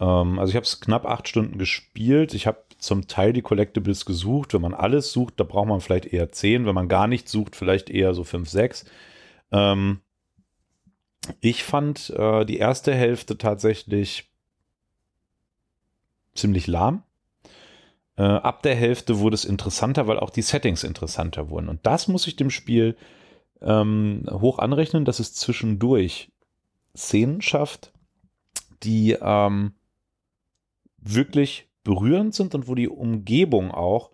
S2: Ähm, also ich habe es knapp acht Stunden gespielt. Ich habe zum Teil die Collectibles gesucht. Wenn man alles sucht, da braucht man vielleicht eher zehn. Wenn man gar nichts sucht, vielleicht eher so fünf, sechs. Ähm, ich fand äh, die erste Hälfte tatsächlich ziemlich lahm. Äh, ab der Hälfte wurde es interessanter, weil auch die Settings interessanter wurden. Und das muss ich dem Spiel ähm, hoch anrechnen, dass es zwischendurch Szenen schafft, die ähm, wirklich berührend sind und wo die Umgebung auch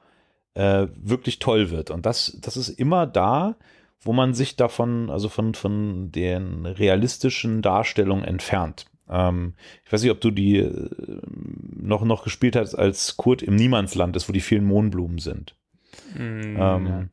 S2: äh, wirklich toll wird. Und das, das ist immer da, wo man sich davon, also von, von den realistischen Darstellungen entfernt. Ähm, ich weiß nicht, ob du die äh, noch, noch gespielt hast, als Kurt im Niemandsland ist, wo die vielen Mohnblumen sind.
S1: Mm,
S2: Ähm,
S1: ja.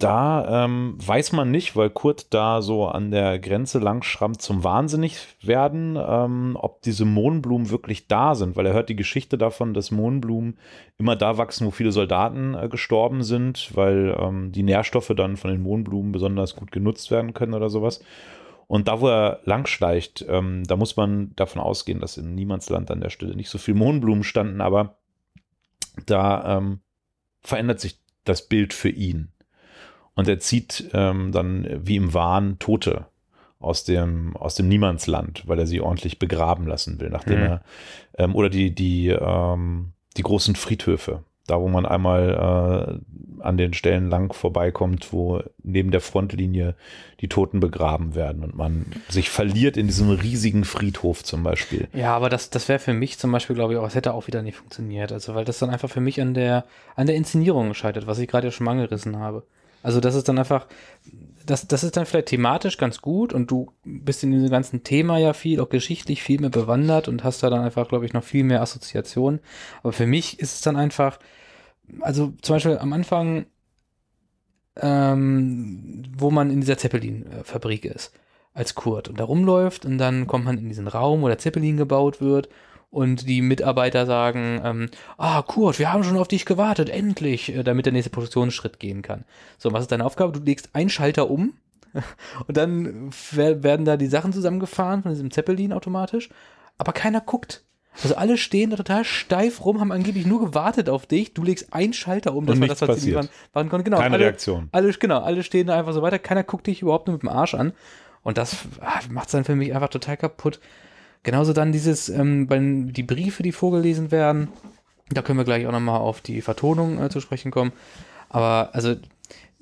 S2: Da ähm, weiß man nicht, weil Kurt da so an der Grenze lang schrammt zum Wahnsinnig werden, ähm, ob diese Mohnblumen wirklich da sind, weil er hört die Geschichte davon, dass Mohnblumen immer da wachsen, wo viele Soldaten äh, gestorben sind, weil ähm, die Nährstoffe dann von den Mohnblumen besonders gut genutzt werden können oder sowas. Und da, wo er langschleicht, ähm, da muss man davon ausgehen, dass in Niemandsland an der Stelle nicht so viel Mohnblumen standen, aber da ähm, verändert sich das Bild für ihn. Und er zieht ähm, dann wie im Wahn Tote aus dem, aus dem Niemandsland, weil er sie ordentlich begraben lassen will, nachdem
S1: Mhm.
S2: er, ähm, oder die, die, ähm, die großen Friedhöfe, da wo man einmal äh, an den Stellen lang vorbeikommt, wo neben der Frontlinie die Toten begraben werden und man sich verliert in diesem riesigen Friedhof zum Beispiel.
S1: Ja, aber das, das wäre für mich zum Beispiel, glaube ich, auch, es hätte auch wieder nicht funktioniert. Also, weil das dann einfach für mich an der, an der Inszenierung scheitert, was ich gerade ja schon angerissen habe. Also, das ist dann einfach, das, das ist dann vielleicht thematisch ganz gut und du bist in diesem ganzen Thema ja viel, auch geschichtlich viel mehr bewandert und hast da dann einfach, glaube ich, noch viel mehr Assoziationen. Aber für mich ist es dann einfach, also zum Beispiel am Anfang, ähm, wo man in dieser Zeppelin-Fabrik ist, als Kurt und da rumläuft und dann kommt man in diesen Raum, wo der Zeppelin gebaut wird und die Mitarbeiter sagen, ähm, ah, Kurt, wir haben schon auf dich gewartet, endlich, äh, damit der nächste Produktionsschritt gehen kann. So, was ist deine Aufgabe? Du legst einen Schalter um und dann wer- werden da die Sachen zusammengefahren von diesem Zeppelin automatisch, aber keiner guckt. Also alle stehen da total steif rum, haben angeblich nur gewartet auf dich. Du legst einen Schalter um, das
S2: Und
S1: war
S2: nichts
S1: das, was sie
S2: passiert.
S1: machen, machen konnten. Genau,
S2: Keine
S1: alle,
S2: Reaktion.
S1: alle, genau, alle stehen da einfach so weiter. Keiner guckt dich überhaupt nur mit dem Arsch an. Und das macht es dann für mich einfach total kaputt. Genauso dann dieses, ähm, die Briefe, die vorgelesen werden. Da können wir gleich auch nochmal auf die Vertonung äh, zu sprechen kommen. Aber also,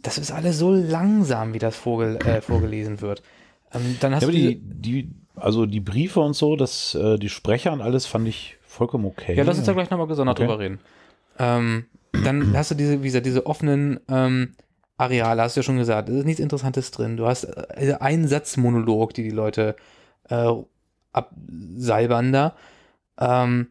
S1: das ist alles so langsam, wie das vorgel äh, vorgelesen wird. Ähm, dann hast
S2: Ja,
S1: du
S2: die, die, also die Briefe und so, das, äh, die Sprecher und alles fand ich vollkommen okay.
S1: Ja, lass uns da gleich nochmal gesondert
S2: Okay.
S1: drüber reden. Ähm, dann hast du diese, wie gesagt, diese offenen ähm, Areale, hast du ja schon gesagt, es ist nichts Interessantes drin. Du hast äh, einen Satzmonolog, die die Leute äh, absalbern da. Ähm,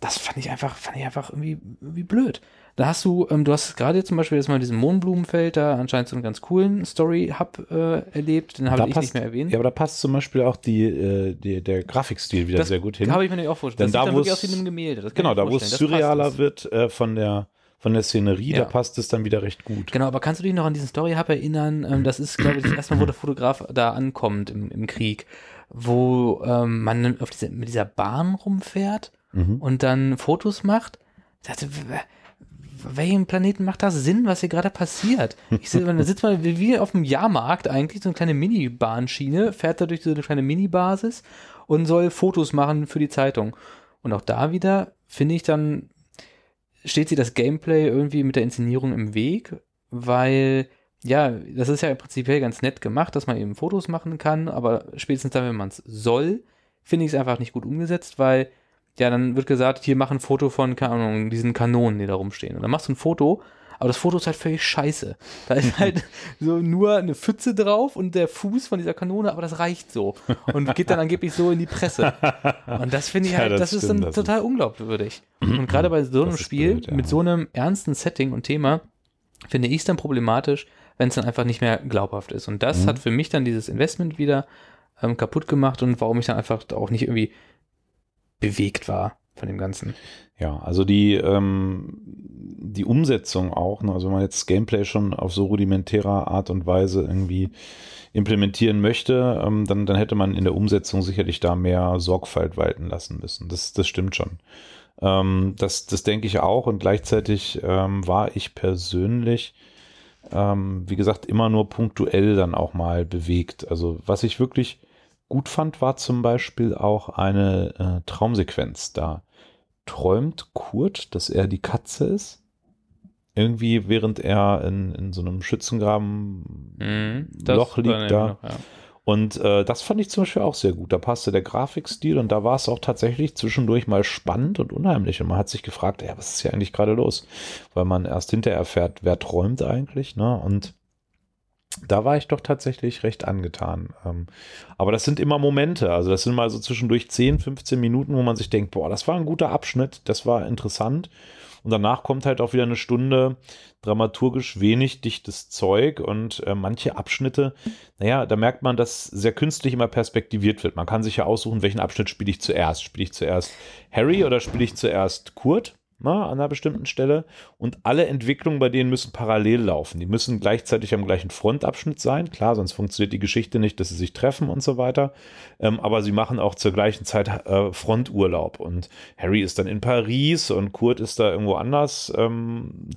S1: das fand ich einfach, fand ich einfach irgendwie, irgendwie blöd. Da hast du, ähm, du hast gerade zum Beispiel jetzt mal diesen Mohnblumenfeld da anscheinend so einen ganz coolen Story-Hub äh, erlebt. Den habe
S2: Da
S1: ich
S2: passt-
S1: nicht mehr erwähnt.
S2: Ja, aber da passt zum Beispiel auch die, äh, die, der Grafikstil wieder
S1: das
S2: sehr gut hin.
S1: habe ich mir nämlich auch vorgestellt.
S2: Denn
S1: das
S2: da,
S1: sieht dann wirklich aus wie in einem Gemälde.
S2: Genau, da wo es surrealer wird äh, von, der, von der Szenerie,
S1: Ja.
S2: da passt es dann wieder recht gut.
S1: Genau, aber kannst du dich noch an diesen Story Hub erinnern? Ähm, das ist, glaube ich, das erste Mal, wo der Fotograf da ankommt im, im Krieg, wo ähm, man auf diese, mit dieser Bahn rumfährt
S2: Mhm.
S1: und dann Fotos macht. Ich dachte, welchem Planeten macht das Sinn, was hier gerade passiert? Ich sehe, da sitzt man wie wie auf dem Jahrmarkt eigentlich, so eine kleine Mini-Bahnschiene, fährt da durch so eine kleine Mini-Basis und soll Fotos machen für die Zeitung. Und auch da wieder finde ich dann, steht sie das Gameplay irgendwie mit der Inszenierung im Weg, weil ja, das ist ja prinzipiell ganz nett gemacht, dass man eben Fotos machen kann, aber spätestens dann, wenn man es soll, finde ich es einfach nicht gut umgesetzt, weil ja, dann wird gesagt, hier mach ein Foto von, keine Ahnung, diesen Kanonen, die da rumstehen. Und dann machst du ein Foto, aber das Foto ist halt völlig scheiße. Da ist halt so nur eine Pfütze drauf und der Fuß von dieser Kanone, aber das reicht so. Und geht dann angeblich so in die Presse. Und das finde ich
S2: Ja,
S1: halt,
S2: das
S1: das, ist
S2: stimmt,
S1: dann
S2: das
S1: total unglaubwürdig. Und gerade bei so einem
S2: ist
S1: Spiel
S2: blöd, ja.
S1: mit so einem ernsten Setting und Thema finde ich es dann problematisch, wenn es dann einfach nicht mehr glaubhaft ist. Und das
S2: Mhm.
S1: hat für mich dann dieses Investment wieder ähm, kaputt gemacht und warum ich dann einfach auch nicht irgendwie bewegt war von dem Ganzen.
S2: Ja, also die, ähm, die Umsetzung auch, ne? also wenn man jetzt Gameplay schon auf so rudimentärer Art und Weise irgendwie implementieren möchte, ähm, dann, dann hätte man in der Umsetzung sicherlich da mehr Sorgfalt walten lassen müssen. Das, das stimmt schon. Ähm, das, das denke ich auch und gleichzeitig ähm, war ich persönlich, ähm, wie gesagt, immer nur punktuell dann auch mal bewegt. Also was ich wirklich gut fand, war zum Beispiel auch eine äh, Traumsequenz. Da träumt Kurt, dass er die Katze ist. Irgendwie, während er in, in so einem Schützengraben
S1: Mhm,
S2: Loch liegt da.
S1: Noch, ja.
S2: Und äh, das fand ich zum Beispiel auch sehr gut. Da passte der Grafikstil und da war es auch tatsächlich zwischendurch mal spannend und unheimlich. Und man hat sich gefragt, ja, was ist hier eigentlich gerade los? Weil man erst hinterher erfährt, wer träumt eigentlich, ne? Und da war ich doch tatsächlich recht angetan. Ähm, aber das sind immer Momente. Also das sind mal so zwischendurch 10, 15 Minuten, wo man sich denkt, boah, das war ein guter Abschnitt, das war interessant. Und danach kommt halt auch wieder eine Stunde dramaturgisch wenig dichtes Zeug und äh, manche Abschnitte, naja, da merkt man, dass sehr künstlich immer perspektiviert wird. Man kann sich ja aussuchen, welchen Abschnitt spiele ich zuerst. Spiele ich zuerst Harry oder spiele ich zuerst Kurt? Na, an einer bestimmten Stelle. Und alle Entwicklungen bei denen müssen parallel laufen. Die müssen gleichzeitig am gleichen Frontabschnitt sein. Klar, sonst funktioniert die Geschichte nicht, dass sie sich treffen und so weiter. Ähm, aber sie machen auch zur gleichen Zeit äh, Fronturlaub. Und Harry ist dann in Paris und Kurt ist da irgendwo anders ähm,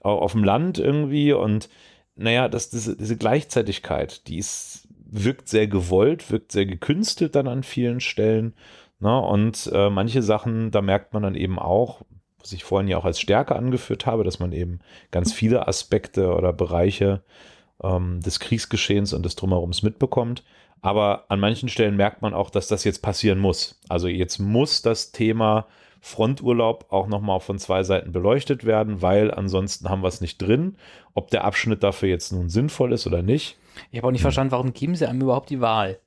S2: auf dem Land irgendwie. Und naja, das, diese, diese Gleichzeitigkeit, die ist, wirkt sehr gewollt, wirkt sehr gekünstelt dann an vielen Stellen. Na, und äh, manche Sachen, da merkt man dann eben auch, was ich vorhin ja auch als Stärke angeführt habe, dass man eben ganz viele Aspekte oder Bereiche ähm, des Kriegsgeschehens und des Drumherums mitbekommt. Aber an manchen Stellen merkt man auch, dass das jetzt passieren muss. Also jetzt muss das Thema Fronturlaub auch nochmal von zwei Seiten beleuchtet werden, weil ansonsten haben wir es nicht drin. Ob der Abschnitt dafür jetzt nun sinnvoll ist oder nicht.
S1: Ich habe auch nicht verstanden, warum geben sie einem überhaupt die Wahl?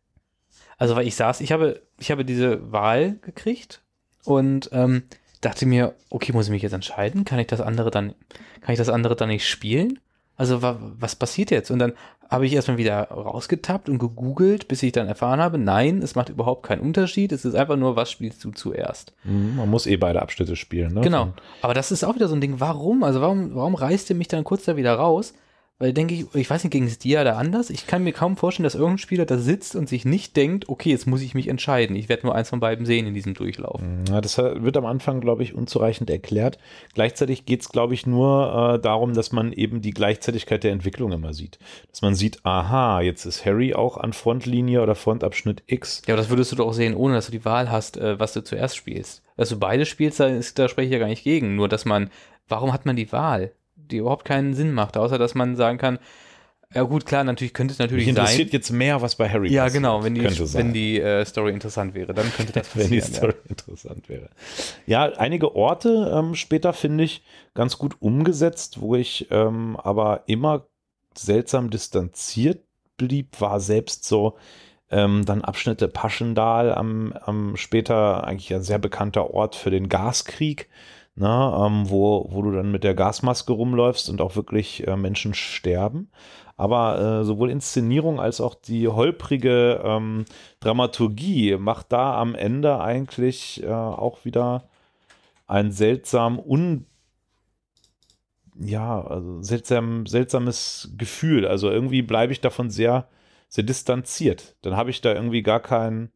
S1: Also, weil ich saß, ich habe, ich habe diese Wahl gekriegt und ähm, dachte mir, okay, muss ich mich jetzt entscheiden? Kann ich das andere dann, kann ich das andere dann nicht spielen? Also wa was passiert jetzt? Und dann habe ich erstmal wieder rausgetappt und gegoogelt, bis ich dann erfahren habe, nein, es macht überhaupt keinen Unterschied. Es ist einfach nur, was spielst du zuerst?
S2: Mhm, man muss eh beide Abschnitte spielen, ne?
S1: Genau. Aber das ist auch wieder so ein Ding. Warum? Also warum, warum reißt ihr mich dann kurz da wieder raus? Weil denke ich, ich weiß nicht, ging es dir da anders? Ich kann mir kaum vorstellen, dass irgendein Spieler da sitzt und sich nicht denkt, okay, jetzt muss ich mich entscheiden. Ich werde nur eins von beiden sehen in diesem Durchlauf.
S2: Ja, das wird am Anfang, glaube ich, unzureichend erklärt. Gleichzeitig geht es, glaube ich, nur äh, darum, dass man eben die Gleichzeitigkeit der Entwicklung immer sieht. Dass man sieht, aha, jetzt ist Harry auch an Frontlinie oder Frontabschnitt X.
S1: Ja, aber das würdest du doch auch sehen, ohne dass du die Wahl hast, äh, was du zuerst spielst. Dass du beide spielst, da, ist, da spreche ich ja gar nicht gegen. Nur, dass man, warum hat man die Wahl? Die überhaupt keinen Sinn macht, außer dass man sagen kann, ja gut, klar, natürlich könnte es natürlich
S2: Mich interessiert
S1: sein.
S2: jetzt mehr, was bei Harry
S1: Ja,
S2: passiert.
S1: genau, wenn die, wenn die äh, Story interessant wäre, dann könnte das
S2: wenn die
S1: passieren.
S2: Story interessant wäre. Ja, einige Orte ähm, später finde ich ganz gut umgesetzt, wo ich ähm, aber immer seltsam distanziert blieb, war selbst so ähm, dann Abschnitte Paschendal am, am später eigentlich ein sehr bekannter Ort für den Gaskrieg. Na, ähm, wo, wo du dann mit der Gasmaske rumläufst und auch wirklich äh, Menschen sterben. Aber äh, sowohl Inszenierung als auch die holprige ähm, Dramaturgie macht da am Ende eigentlich äh, auch wieder ein seltsam un ja, also seltsam, seltsames Gefühl. Also irgendwie bleibe ich davon sehr, sehr distanziert. Dann habe ich da irgendwie gar keinen,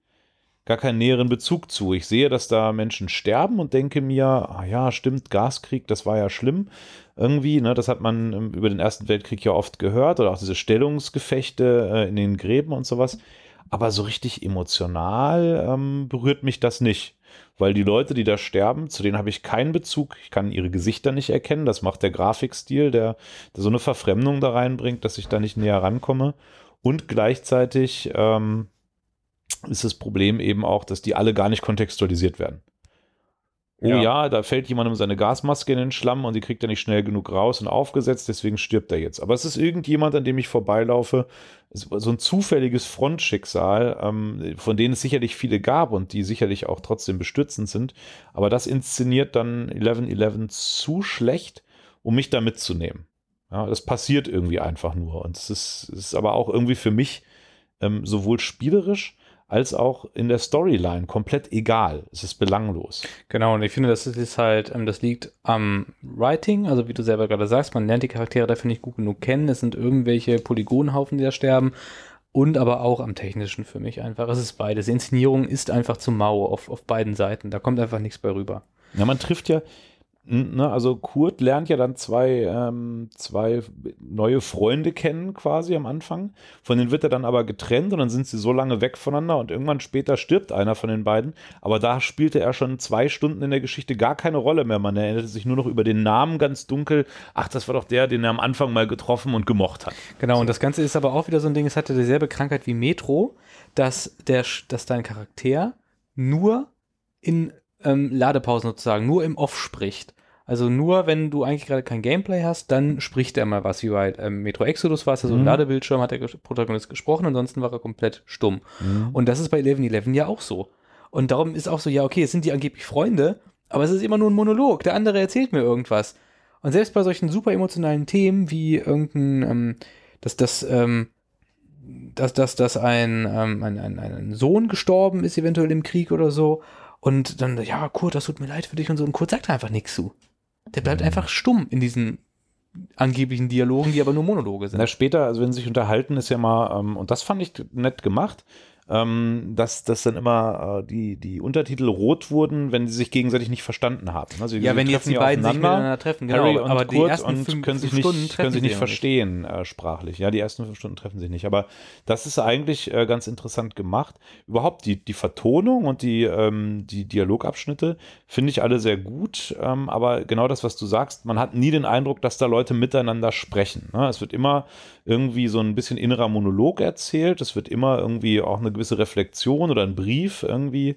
S2: gar keinen näheren Bezug zu. Ich sehe, dass da Menschen sterben und denke mir, ah ja, stimmt, Gaskrieg, das war ja schlimm. Irgendwie, ne, das hat man ähm, über den Ersten Weltkrieg ja oft gehört oder auch diese Stellungsgefechte äh, in den Gräben und sowas. Aber so richtig emotional ähm, berührt mich das nicht. Weil die Leute, die da sterben, zu denen habe ich keinen Bezug. Ich kann ihre Gesichter nicht erkennen. Das macht der Grafikstil, der, der so eine Verfremdung da reinbringt, dass ich da nicht näher rankomme. Und gleichzeitig ähm, ist das Problem eben auch, dass die alle gar nicht kontextualisiert werden. Oh ja.
S1: Ja.
S2: da fällt jemandem seine Gasmaske in den Schlamm und die kriegt er nicht schnell genug raus und aufgesetzt, deswegen stirbt er jetzt. Aber es ist irgendjemand, an dem ich vorbeilaufe, so ein zufälliges Frontschicksal, ähm, von denen es sicherlich viele gab und die sicherlich auch trotzdem bestürzend sind. Aber das inszeniert dann 1111 zu schlecht, um mich da mitzunehmen. Ja, das passiert irgendwie einfach nur. Und es ist, ist aber auch irgendwie für mich ähm, sowohl spielerisch als auch in der Storyline komplett egal. Es ist belanglos.
S1: Genau, und ich finde, das ist halt, ähm, das liegt am Writing, also wie du selber gerade sagst, man lernt die Charaktere dafür nicht gut genug kennen. Es sind irgendwelche Polygonhaufen, die da sterben. Und aber auch am technischen für mich einfach. Es ist beides. Die Inszenierung ist einfach zu mau auf, auf beiden Seiten. Da kommt einfach nichts bei rüber.
S2: Ja, man trifft ja, also Kurt lernt ja dann zwei, ähm, zwei neue Freunde kennen quasi am Anfang. Von denen wird er dann aber getrennt und dann sind sie so lange weg voneinander und irgendwann später stirbt einer von den beiden. Aber da spielte er schon zwei Stunden in der Geschichte gar keine Rolle mehr. Man erinnerte sich nur noch über den Namen ganz dunkel. Ach, das war doch der, den er am Anfang mal getroffen und gemocht hat.
S1: Genau, so. und das Ganze ist aber auch wieder so ein Ding, es hatte dieselbe Krankheit wie Metro, dass, der, dass dein Charakter nur in ähm, Ladepausen sozusagen, nur im Off spricht. Also nur, wenn du eigentlich gerade kein Gameplay hast, dann spricht er mal was, wie bei ähm, Metro Exodus war es ja so ein mhm. Ladebildschirm, hat der Protagonist gesprochen, ansonsten war er komplett stumm. Mhm. Und das ist bei 1111 ja auch so. Und darum ist auch so, ja, okay, es sind die angeblich Freunde, aber es ist immer nur ein Monolog. Der andere erzählt mir irgendwas. Und selbst bei solchen super emotionalen Themen wie irgendein, ähm, dass das, ähm, dass, dass, dass ein, ähm, ein, ein, ein Sohn gestorben ist, eventuell im Krieg oder so, und dann, ja, Kurt, das tut mir leid für dich und so. Und Kurt sagt einfach nichts zu. Der bleibt mhm. einfach stumm in diesen angeblichen Dialogen, die aber nur Monologe sind.
S2: Na, später, also wenn sie sich unterhalten, ist ja mal, ähm, und das fand ich nett gemacht, ähm, dass, dass dann immer äh, die, die Untertitel rot wurden, wenn sie sich gegenseitig nicht verstanden haben.
S1: Also, ja, wenn jetzt die beiden sich miteinander treffen,
S2: genau, Harry und aber Kurt die ersten fünf, können, sich nicht, können sich nicht verstehen äh, sprachlich. Ja, die ersten fünf Stunden treffen sich nicht. Aber das ist eigentlich äh, ganz interessant gemacht. Überhaupt die, die Vertonung und die, ähm, die Dialogabschnitte finde ich alle sehr gut. Ähm, aber genau das, was du sagst, man hat nie den Eindruck, dass da Leute miteinander sprechen. Ne? Es wird immer irgendwie so ein bisschen innerer Monolog erzählt. Es wird immer irgendwie auch eine gewisse Reflexion oder ein Brief irgendwie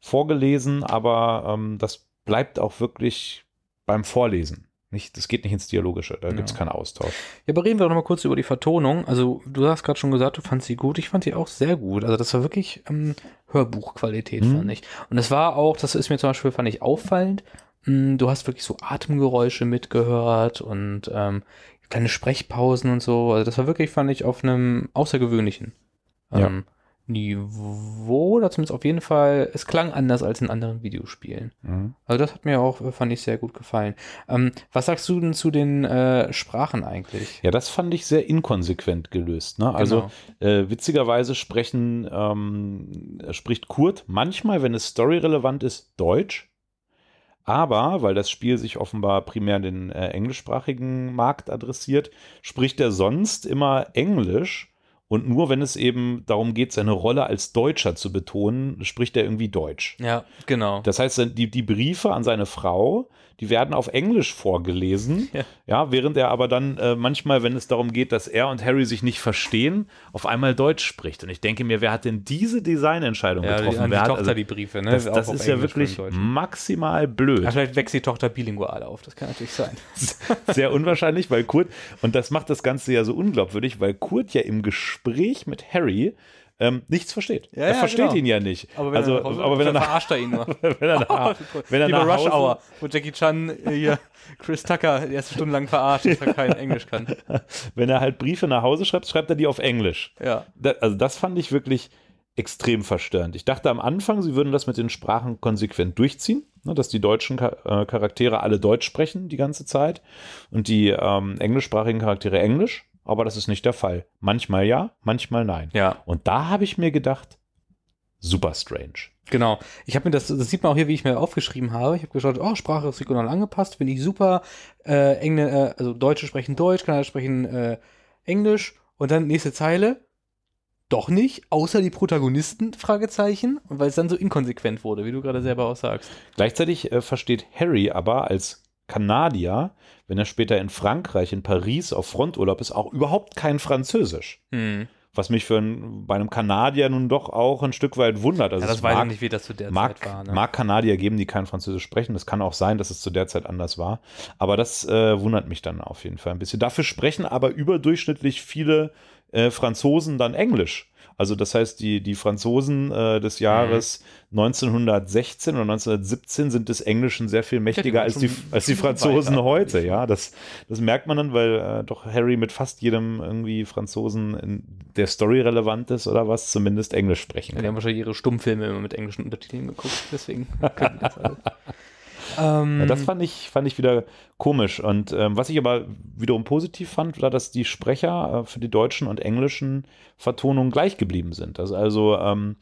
S2: vorgelesen, aber ähm, das bleibt auch wirklich beim Vorlesen. Nicht, das geht nicht ins Dialogische, da ja. gibt es keinen Austausch.
S1: Ja, aber reden wir doch mal kurz über die Vertonung. Also, du hast gerade schon gesagt, du fandst sie gut. Ich fand sie auch sehr gut. Also, das war wirklich ähm, Hörbuchqualität, mhm. fand ich. Und es war auch, das ist mir zum Beispiel, fand ich auffallend, mh, hm, du hast wirklich so Atemgeräusche mitgehört und ähm, kleine Sprechpausen und so. Also, das war wirklich, fand ich, auf einem außergewöhnlichen ähm, ja. Niveau, oder zumindest auf jeden Fall, es klang anders als in anderen Videospielen. Mhm. Also das hat mir auch, fand ich sehr gut gefallen. Ähm, was sagst du denn zu den äh, Sprachen eigentlich?
S2: Ja, das fand ich sehr inkonsequent gelöst. Ne? Also genau. äh, witzigerweise sprechen, ähm, spricht Kurt manchmal, wenn es storyrelevant ist, Deutsch. Aber, weil das Spiel sich offenbar primär den äh, englischsprachigen Markt adressiert, spricht er sonst immer Englisch und nur wenn es eben darum geht, seine Rolle als Deutscher zu betonen, spricht er irgendwie Deutsch.
S1: Ja, genau.
S2: Das heißt, die, die Briefe an seine Frau, die werden auf Englisch vorgelesen. Ja, ja während er aber dann äh, manchmal, wenn es darum geht, dass er und Harry sich nicht verstehen, auf einmal Deutsch spricht. Und ich denke mir, wer hat denn diese Designentscheidung ja, getroffen?
S1: Die,
S2: wer
S1: die
S2: hat,
S1: Tochter also, die Briefe, ne?
S2: Das, das ist ja wirklich maximal blöd. Ja,
S1: vielleicht wächst die Tochter bilingual auf, das kann natürlich sein.
S2: Sehr unwahrscheinlich, weil Kurt, und das macht das Ganze ja so unglaubwürdig, weil Kurt ja im Gespräch mit Harry ähm, nichts versteht. Ja, er ja, versteht genau. ihn ja nicht.
S1: Aber wenn also, er, Hause, aber wenn er nach, verarscht er ihn nur. wenn er nach, wenn er nach Rush Hause, Hour, wo Jackie Chan äh, hier Chris Tucker die erste Stunde lang verarscht, dass er kein Englisch kann.
S2: wenn er halt Briefe nach Hause schreibt, schreibt er die auf Englisch.
S1: Ja.
S2: Da, also das fand ich wirklich extrem verstörend. Ich dachte am Anfang, sie würden das mit den Sprachen konsequent durchziehen, ne, dass die deutschen äh, Charaktere alle Deutsch sprechen die ganze Zeit und die ähm, englischsprachigen Charaktere Englisch aber das ist nicht der Fall. Manchmal ja, manchmal nein.
S1: Ja.
S2: Und da habe ich mir gedacht, super strange.
S1: Genau. Ich habe mir das, das sieht man auch hier, wie ich mir aufgeschrieben habe. Ich habe geschaut, oh, Sprache ist regional angepasst, finde ich super. Äh, Engl äh, also Deutsche sprechen Deutsch, Kanadier sprechen äh, Englisch. Und dann nächste Zeile. Doch nicht, außer die Protagonisten, Fragezeichen, weil es dann so inkonsequent wurde, wie du gerade selber auch sagst.
S2: Gleichzeitig äh, versteht Harry aber als Kanadier, wenn er später in Frankreich, in Paris auf Fronturlaub ist, auch überhaupt kein Französisch.
S1: Hm.
S2: Was mich für ein, bei einem Kanadier nun doch auch ein Stück weit wundert. Also
S1: ja, das weiß ich nicht, wie das zu der
S2: mag,
S1: Zeit war.
S2: Ne? Mag Kanadier geben, die kein Französisch sprechen. Das kann auch sein, dass es zu der Zeit anders war. Aber das äh, wundert mich dann auf jeden Fall ein bisschen. Dafür sprechen aber überdurchschnittlich viele äh, Franzosen dann Englisch. Also das heißt, die, die Franzosen äh, des Jahres mhm. 1916 oder 1917 sind des Englischen sehr viel mächtiger als die, als die Franzosen weiter, heute. Ja, das, das merkt man dann, weil äh, doch Harry mit fast jedem irgendwie Franzosen in der Story relevant ist oder was, zumindest Englisch sprechen.
S1: Ja, die haben wahrscheinlich ihre Stummfilme immer mit englischen Untertiteln geguckt, deswegen können die das alles.
S2: Ähm, ja, das fand ich, fand ich wieder komisch. Und ähm, was ich aber wiederum positiv fand, war, dass die Sprecher äh, für die deutschen und englischen Vertonungen gleich geblieben sind. Also, also ähm,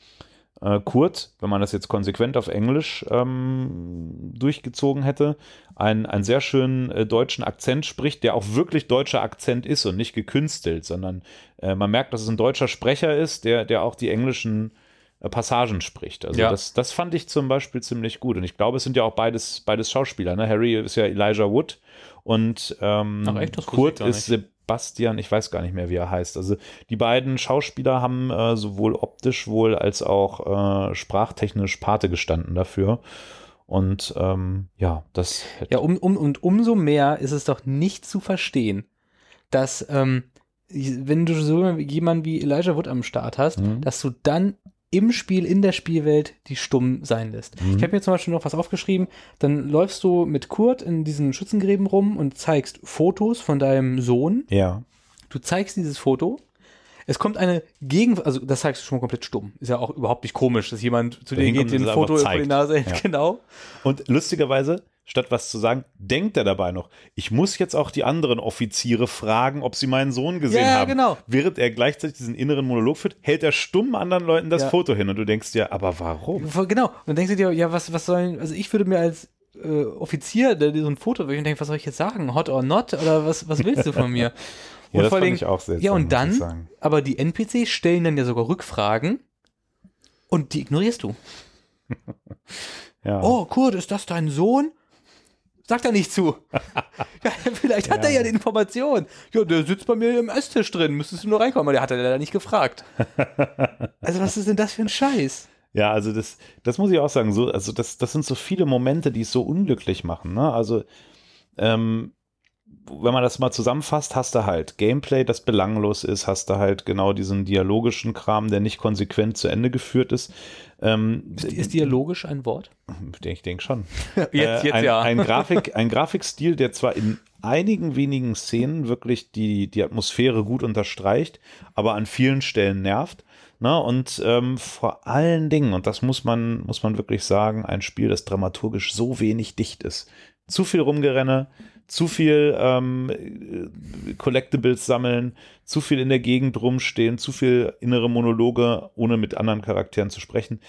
S2: äh, Kurt, wenn man das jetzt konsequent auf Englisch ähm, durchgezogen hätte, einen, sehr schönen äh, deutschen Akzent spricht, der auch wirklich deutscher Akzent ist und nicht gekünstelt, sondern äh, man merkt, dass es ein deutscher Sprecher ist, der, der auch die englischen Passagen spricht. Also ja. das, das fand ich zum Beispiel ziemlich gut. Und ich glaube, es sind ja auch beides, beides Schauspieler. Ne? Harry ist ja Elijah Wood und ähm, Ach, echt? Kurt ist Sebastian, ich weiß gar nicht mehr, wie er heißt. Also die beiden Schauspieler haben äh, sowohl optisch wohl als auch äh, sprachtechnisch Pate gestanden dafür. Und ähm, ja, das.
S1: Ja, um, um, und umso mehr ist es doch nicht zu verstehen, dass ähm, wenn du so jemanden wie Elijah Wood am Start hast, mhm. dass du dann im Spiel, in der Spielwelt, die stumm sein lässt. Mhm. Ich habe mir zum Beispiel noch was aufgeschrieben. Dann läufst du mit Kurt in diesen Schützengräben rum und zeigst Fotos von deinem Sohn.
S2: Ja.
S1: Du zeigst dieses Foto. Es kommt eine Gegen, also das zeigst du schon mal komplett stumm. Ist ja auch überhaupt nicht komisch, dass jemand zu dir geht, dir ein Foto vor die Nase hält. Ja. Genau.
S2: Und lustigerweise, statt was zu sagen, denkt er dabei noch, ich muss jetzt auch die anderen Offiziere fragen, ob sie meinen Sohn gesehen ja, haben. Genau. Während er gleichzeitig diesen inneren Monolog führt, hält er stumm anderen Leuten das ja. Foto hin und du denkst dir, aber warum?
S1: Genau. Und dann denkst du dir, ja, was, was sollen, also ich würde mir als äh, Offizier, der so ein Foto will, denken, was soll ich jetzt sagen? Hot or not? Oder was, was willst du von mir?
S2: ja, das fand ich auch sehr
S1: Ja, und dann, aber die NPCs stellen dann ja sogar Rückfragen und die ignorierst du. ja. Oh, Kurt, ist das dein Sohn? Sagt er nicht zu. ja, vielleicht hat ja. er ja die Information. Ja, der sitzt bei mir im Esstisch drin, müsstest du nur reinkommen. Aber der hat er leider nicht gefragt. also, was ist denn das für ein Scheiß?
S2: Ja, also das, das muss ich auch sagen. So, also das, das sind so viele Momente, die es so unglücklich machen. Ne? Also, ähm, wenn man das mal zusammenfasst, hast du halt Gameplay, das belanglos ist, hast du halt genau diesen dialogischen Kram, der nicht konsequent zu Ende geführt ist.
S1: Ähm, ist, ist, dialogisch ein Wort?
S2: Ich denke schon.
S1: jetzt, jetzt äh,
S2: ein,
S1: ja.
S2: Ein, Grafik, ein Grafikstil, der zwar in einigen wenigen Szenen wirklich die, die Atmosphäre gut unterstreicht, aber an vielen Stellen nervt. Na, und ähm, vor allen Dingen, und das muss man, muss man wirklich sagen, ein Spiel, das dramaturgisch so wenig dicht ist. Zu viel Rumgerenne, zu viel ähm, Collectibles sammeln, zu viel in der Gegend rumstehen, zu viel innere Monologe, ohne mit anderen Charakteren zu sprechen.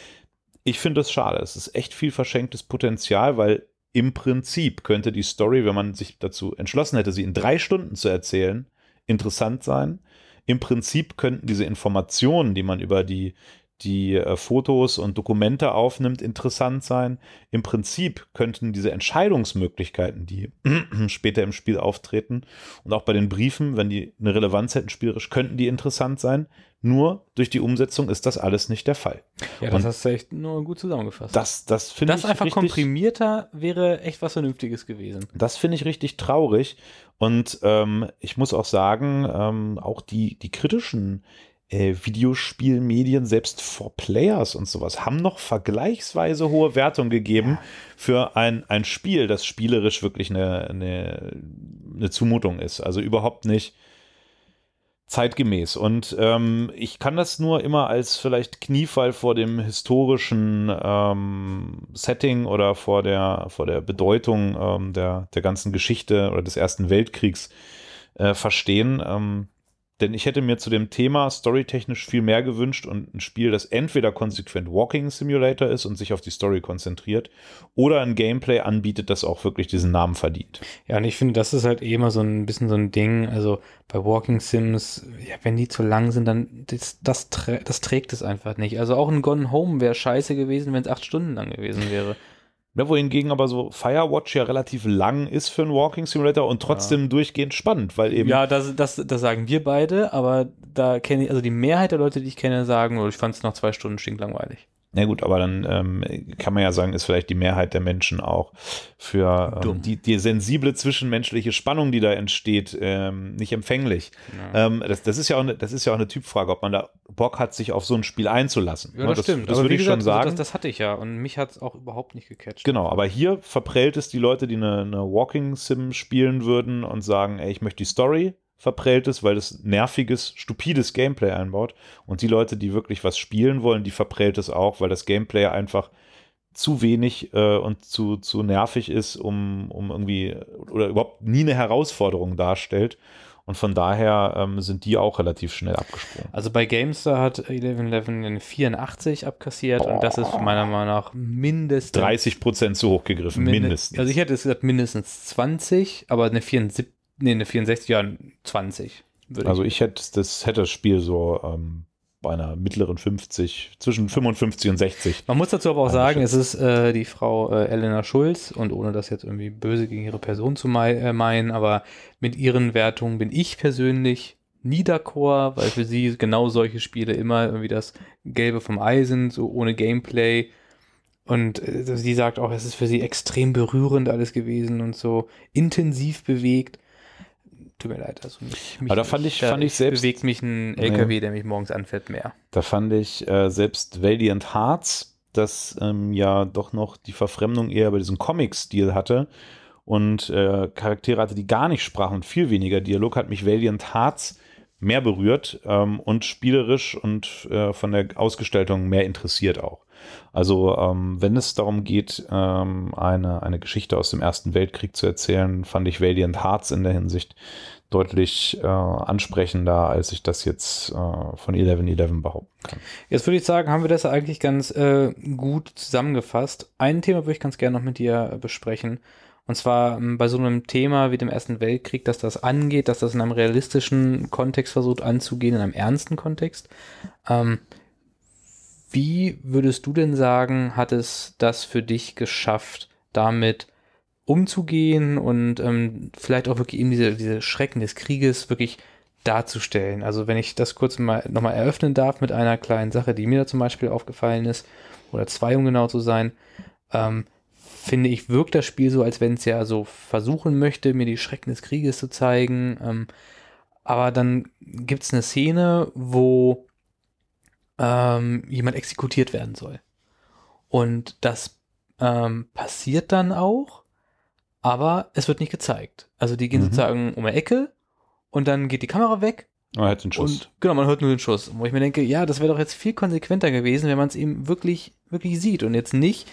S2: Ich finde das schade. Es ist echt viel verschenktes Potenzial, weil im Prinzip könnte die Story, wenn man sich dazu entschlossen hätte, sie in drei Stunden zu erzählen, interessant sein. Im Prinzip könnten diese Informationen, die man über die die äh, Fotos und Dokumente aufnimmt, interessant sein. Im Prinzip könnten diese Entscheidungsmöglichkeiten, die später im Spiel auftreten und auch bei den Briefen, wenn die eine Relevanz hätten spielerisch, könnten die interessant sein. Nur durch die Umsetzung ist das alles nicht der Fall.
S1: Ja, das und hast du echt nur gut zusammengefasst.
S2: Das, das finde ich.
S1: Das einfach richtig, komprimierter wäre echt was Vernünftiges gewesen.
S2: Das finde ich richtig traurig. Und ähm, ich muss auch sagen, ähm, auch die, die kritischen äh, Videospielmedien, selbst for Players und sowas, haben noch vergleichsweise hohe Wertung gegeben ja. für ein, ein Spiel, das spielerisch wirklich eine, eine, eine Zumutung ist. Also überhaupt nicht zeitgemäß. Und ähm, ich kann das nur immer als vielleicht Kniefall vor dem historischen ähm, Setting oder vor der, vor der Bedeutung ähm, der, der ganzen Geschichte oder des Ersten Weltkriegs äh, verstehen. Denn ich hätte mir zu dem Thema storytechnisch viel mehr gewünscht und ein Spiel, das entweder konsequent Walking Simulator ist und sich auf die Story konzentriert oder ein Gameplay anbietet, das auch wirklich diesen Namen verdient.
S1: Ja, und ich finde, das ist halt eh immer so ein bisschen so ein Ding. Also bei Walking Sims, ja, wenn die zu lang sind, dann das, das, das trägt es einfach nicht. Also auch ein Gone Home wäre scheiße gewesen, wenn es acht Stunden lang gewesen wäre.
S2: Ne, wohingegen aber so Firewatch ja relativ lang ist für einen Walking Simulator und trotzdem ja. durchgehend spannend, weil eben.
S1: Ja, das, das, das sagen wir beide, aber da kenne ich, also die Mehrheit der Leute, die ich kenne, sagen, oh, ich fand es nach zwei Stunden stinklangweilig.
S2: Na gut, aber dann ähm, kann man ja sagen, ist vielleicht die Mehrheit der Menschen auch für ähm, die, die sensible zwischenmenschliche Spannung, die da entsteht, ähm, nicht empfänglich. Ja. Ähm, das, das, ist ja auch eine, das ist ja auch eine Typfrage, ob man da Bock hat, sich auf so ein Spiel einzulassen.
S1: Ja, das, das stimmt. Das aber würde ich gesagt, schon sagen. Das, das, hatte ich ja und mich hat es auch überhaupt nicht gecatcht.
S2: Genau, aber hier verprellt es die Leute, die eine, eine Walking Sim spielen würden und sagen, ey, ich möchte die Story verprellt ist, weil es nerviges, stupides Gameplay einbaut. Und die Leute, die wirklich was spielen wollen, die verprellt es auch, weil das Gameplay einfach zu wenig äh, und zu, zu nervig ist, um, um irgendwie oder überhaupt nie eine Herausforderung darstellt. Und von daher ähm, sind die auch relativ schnell abgesprungen.
S1: Also bei GameStar hat 1111 eine 84 abkassiert oh. und das ist meiner Meinung nach mindestens
S2: 30 Prozent zu hoch gegriffen, mindestens.
S1: Also ich hätte gesagt mindestens 20, aber eine 74 Nee, eine 64, ja, 20.
S2: Also ich hätte das, hätte das Spiel so ähm, bei einer mittleren 50, zwischen 55 und 60.
S1: Man muss dazu aber auch sagen, es ist äh, die Frau äh, Elena Schulz und ohne das jetzt irgendwie böse gegen ihre Person zu mei äh, meinen, aber mit ihren Wertungen bin ich persönlich nie d'accord, weil für sie genau solche Spiele immer irgendwie das Gelbe vom Ei sind, so ohne Gameplay. Und äh, sie sagt auch, es ist für sie extrem berührend alles gewesen und so intensiv bewegt tut mir leid. Also
S2: mich, mich Aber da fand ich, fand ich selbst.
S1: bewegt mich ein LKW, nee. der mich morgens anfährt, mehr.
S2: Da fand ich äh, selbst Valiant Hearts, das ähm, ja doch noch die Verfremdung eher bei diesem Comic-Stil hatte und äh, Charaktere hatte, die gar nicht sprachen und viel weniger Dialog, hat mich Valiant Hearts mehr berührt ähm, und spielerisch und äh, von der Ausgestaltung mehr interessiert auch. Also ähm, wenn es darum geht, ähm, eine, eine Geschichte aus dem Ersten Weltkrieg zu erzählen, fand ich Valiant Hearts in der Hinsicht deutlich äh, ansprechender, als ich das jetzt äh, von 1111 behaupten kann.
S1: Jetzt würde ich sagen, haben wir das eigentlich ganz äh, gut zusammengefasst. Ein Thema würde ich ganz gerne noch mit dir besprechen. Und zwar ähm, bei so einem Thema wie dem Ersten Weltkrieg, dass das angeht, dass das in einem realistischen Kontext versucht anzugehen, in einem ernsten Kontext. Ähm, wie würdest du denn sagen, hat es das für dich geschafft, damit umzugehen und ähm, vielleicht auch wirklich eben diese, diese Schrecken des Krieges wirklich darzustellen? Also wenn ich das kurz mal nochmal eröffnen darf mit einer kleinen Sache, die mir da zum Beispiel aufgefallen ist, oder zwei, um genau zu sein, ähm, finde ich, wirkt das Spiel so, als wenn es ja so versuchen möchte, mir die Schrecken des Krieges zu zeigen. Ähm, aber dann gibt es eine Szene, wo ähm, jemand exekutiert werden soll. Und das ähm, passiert dann auch, aber es wird nicht gezeigt. Also die gehen mhm. sozusagen um eine Ecke und dann geht die Kamera weg.
S2: Man hört den Schuss. Und,
S1: genau, man hört nur den Schuss. Wo ich mir denke, ja, das wäre doch jetzt viel konsequenter gewesen, wenn man es eben wirklich, wirklich sieht und jetzt nicht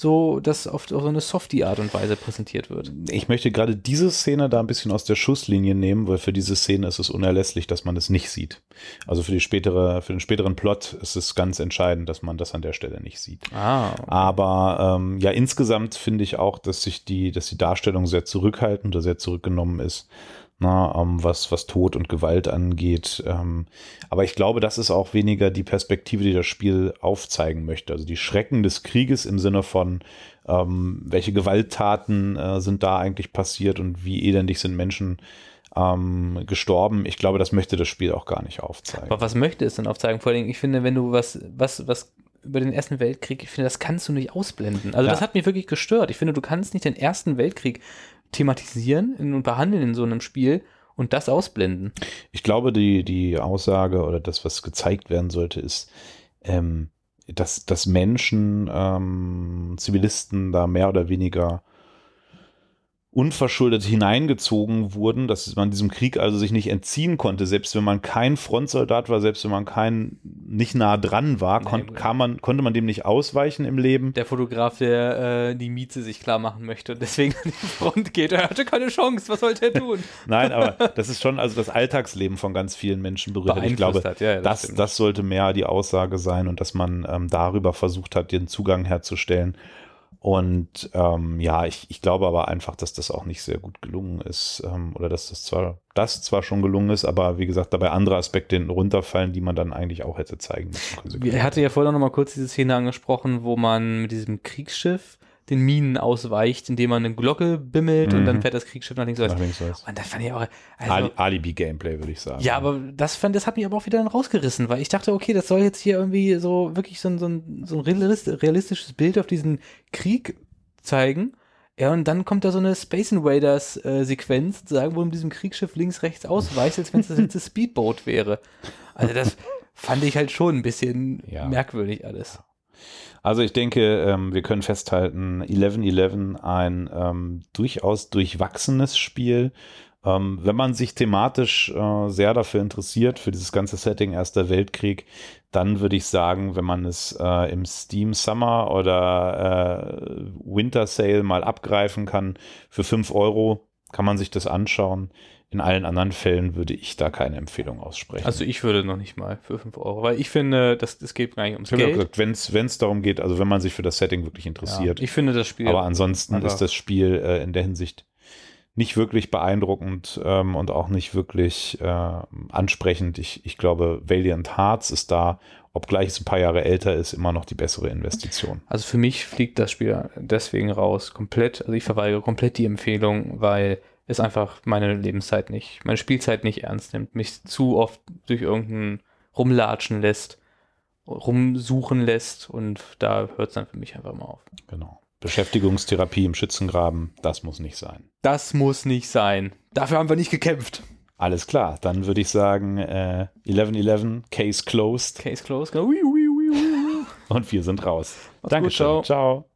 S1: so, dass auf, so eine Softie-Art und Weise präsentiert wird.
S2: Ich möchte gerade diese Szene da ein bisschen aus der Schusslinie nehmen, weil für diese Szene ist es unerlässlich, dass man es nicht sieht. Also für die spätere, für den späteren Plot ist es ganz entscheidend, dass man das an der Stelle nicht sieht.
S1: Ah.
S2: Aber ähm, ja, insgesamt finde ich auch, dass sich die, dass die Darstellung sehr zurückhaltend oder sehr zurückgenommen ist na, ähm, was, was Tod und Gewalt angeht. Ähm, aber ich glaube, das ist auch weniger die Perspektive, die das Spiel aufzeigen möchte. Also die Schrecken des Krieges im Sinne von, ähm, welche Gewalttaten äh, sind da eigentlich passiert und wie elendig sind Menschen ähm, gestorben. Ich glaube, das möchte das Spiel auch gar nicht aufzeigen.
S1: Aber was möchte es denn aufzeigen? Vor allem, ich finde, wenn du was, was, was über den Ersten Weltkrieg, ich finde, das kannst du nicht ausblenden. Also ja. das hat mich wirklich gestört. Ich finde, du kannst nicht den Ersten Weltkrieg thematisieren und behandeln in so einem Spiel und das ausblenden.
S2: Ich glaube, die, die Aussage oder das, was gezeigt werden sollte, ist, ähm, dass, dass Menschen, ähm, Zivilisten da mehr oder weniger unverschuldet hineingezogen wurden, dass man diesem Krieg also sich nicht entziehen konnte, selbst wenn man kein Frontsoldat war, selbst wenn man kein nicht nah dran war, kon kann man, konnte man dem nicht ausweichen im Leben.
S1: Der Fotograf, der äh, die Mieze sich klar machen möchte und deswegen an die Front geht, er hatte keine Chance, was sollte er tun?
S2: Nein, aber das ist schon also das Alltagsleben von ganz vielen Menschen berührt. Ich glaube, hat. Ja, das, das, das, sollte mehr die Aussage sein und dass man ähm, darüber versucht hat, den Zugang herzustellen und ähm, ja, ich, ich glaube aber einfach, dass das auch nicht sehr gut gelungen ist. Ähm, oder dass das zwar, das zwar schon gelungen ist, aber wie gesagt, dabei andere Aspekte runterfallen, die man dann eigentlich auch hätte zeigen müssen.
S1: Er hatte ja vorher noch mal kurz diese Szene angesprochen, wo man mit diesem Kriegsschiff den Minen ausweicht, indem man eine Glocke bimmelt und dann fährt das Kriegsschiff nach links rechts. Und das fand ich auch. Also,
S2: Ali- Alibi-Gameplay, würde ich sagen.
S1: ja, aber das, fand, das hat mich aber auch wieder dann rausgerissen, weil ich dachte, okay, das soll jetzt hier irgendwie so wirklich so ein, so ein, so ein realist- realistisches Bild auf diesen Krieg zeigen. Ja, und dann kommt da so eine Space Invaders äh, sagen, wo mit diesem Kriegsschiff links, rechts ausweichst, als wenn es das letzte Speedboat wäre. Also das fand ich halt schon ein bisschen
S2: Ja.
S1: merkwürdig alles.
S2: Also ich denke, ähm, wir können festhalten, 11-11 ein ähm, durchaus durchwachsenes Spiel. Ähm, wenn man sich thematisch äh, sehr dafür interessiert, für dieses ganze Setting Erster Weltkrieg, dann würde ich sagen, wenn man es äh, im Steam Summer oder äh, Winter Sale mal abgreifen kann, für 5 Euro kann man sich das anschauen. In allen anderen Fällen würde ich da keine Empfehlung aussprechen.
S1: Also ich würde noch nicht mal für 5 Euro, weil ich finde, das, das geht gar nicht ums
S2: ich habe ja
S1: Geld.
S2: gesagt, wenn es darum geht, also wenn man sich für das Setting wirklich
S1: Ja,
S2: interessiert,
S1: ich finde das Spiel
S2: aber ansonsten ist das Spiel äh, in der Hinsicht nicht wirklich beeindruckend ähm, und auch nicht wirklich äh, ansprechend. Ich, ich glaube, Valiant Hearts ist da, obgleich es ein paar Jahre älter ist, immer noch die bessere Investition.
S1: Also für mich fliegt das Spiel deswegen raus, komplett. Also ich verweigere komplett die Empfehlung, weil es einfach meine Lebenszeit nicht, meine Spielzeit nicht ernst nimmt, mich zu oft durch irgendein rumlatschen lässt, rumsuchen lässt und da hört es dann für mich einfach mal auf.
S2: Genau. Beschäftigungstherapie im Schützengraben, das muss nicht sein.
S1: Das muss nicht sein. Dafür haben wir nicht gekämpft.
S2: Alles klar, dann würde ich sagen, äh, 11-11, Case closed
S1: Case closed. Genau.
S2: Und wir sind raus.
S1: Macht's gut,
S2: Dankeschön.
S1: ciao.
S2: ciao.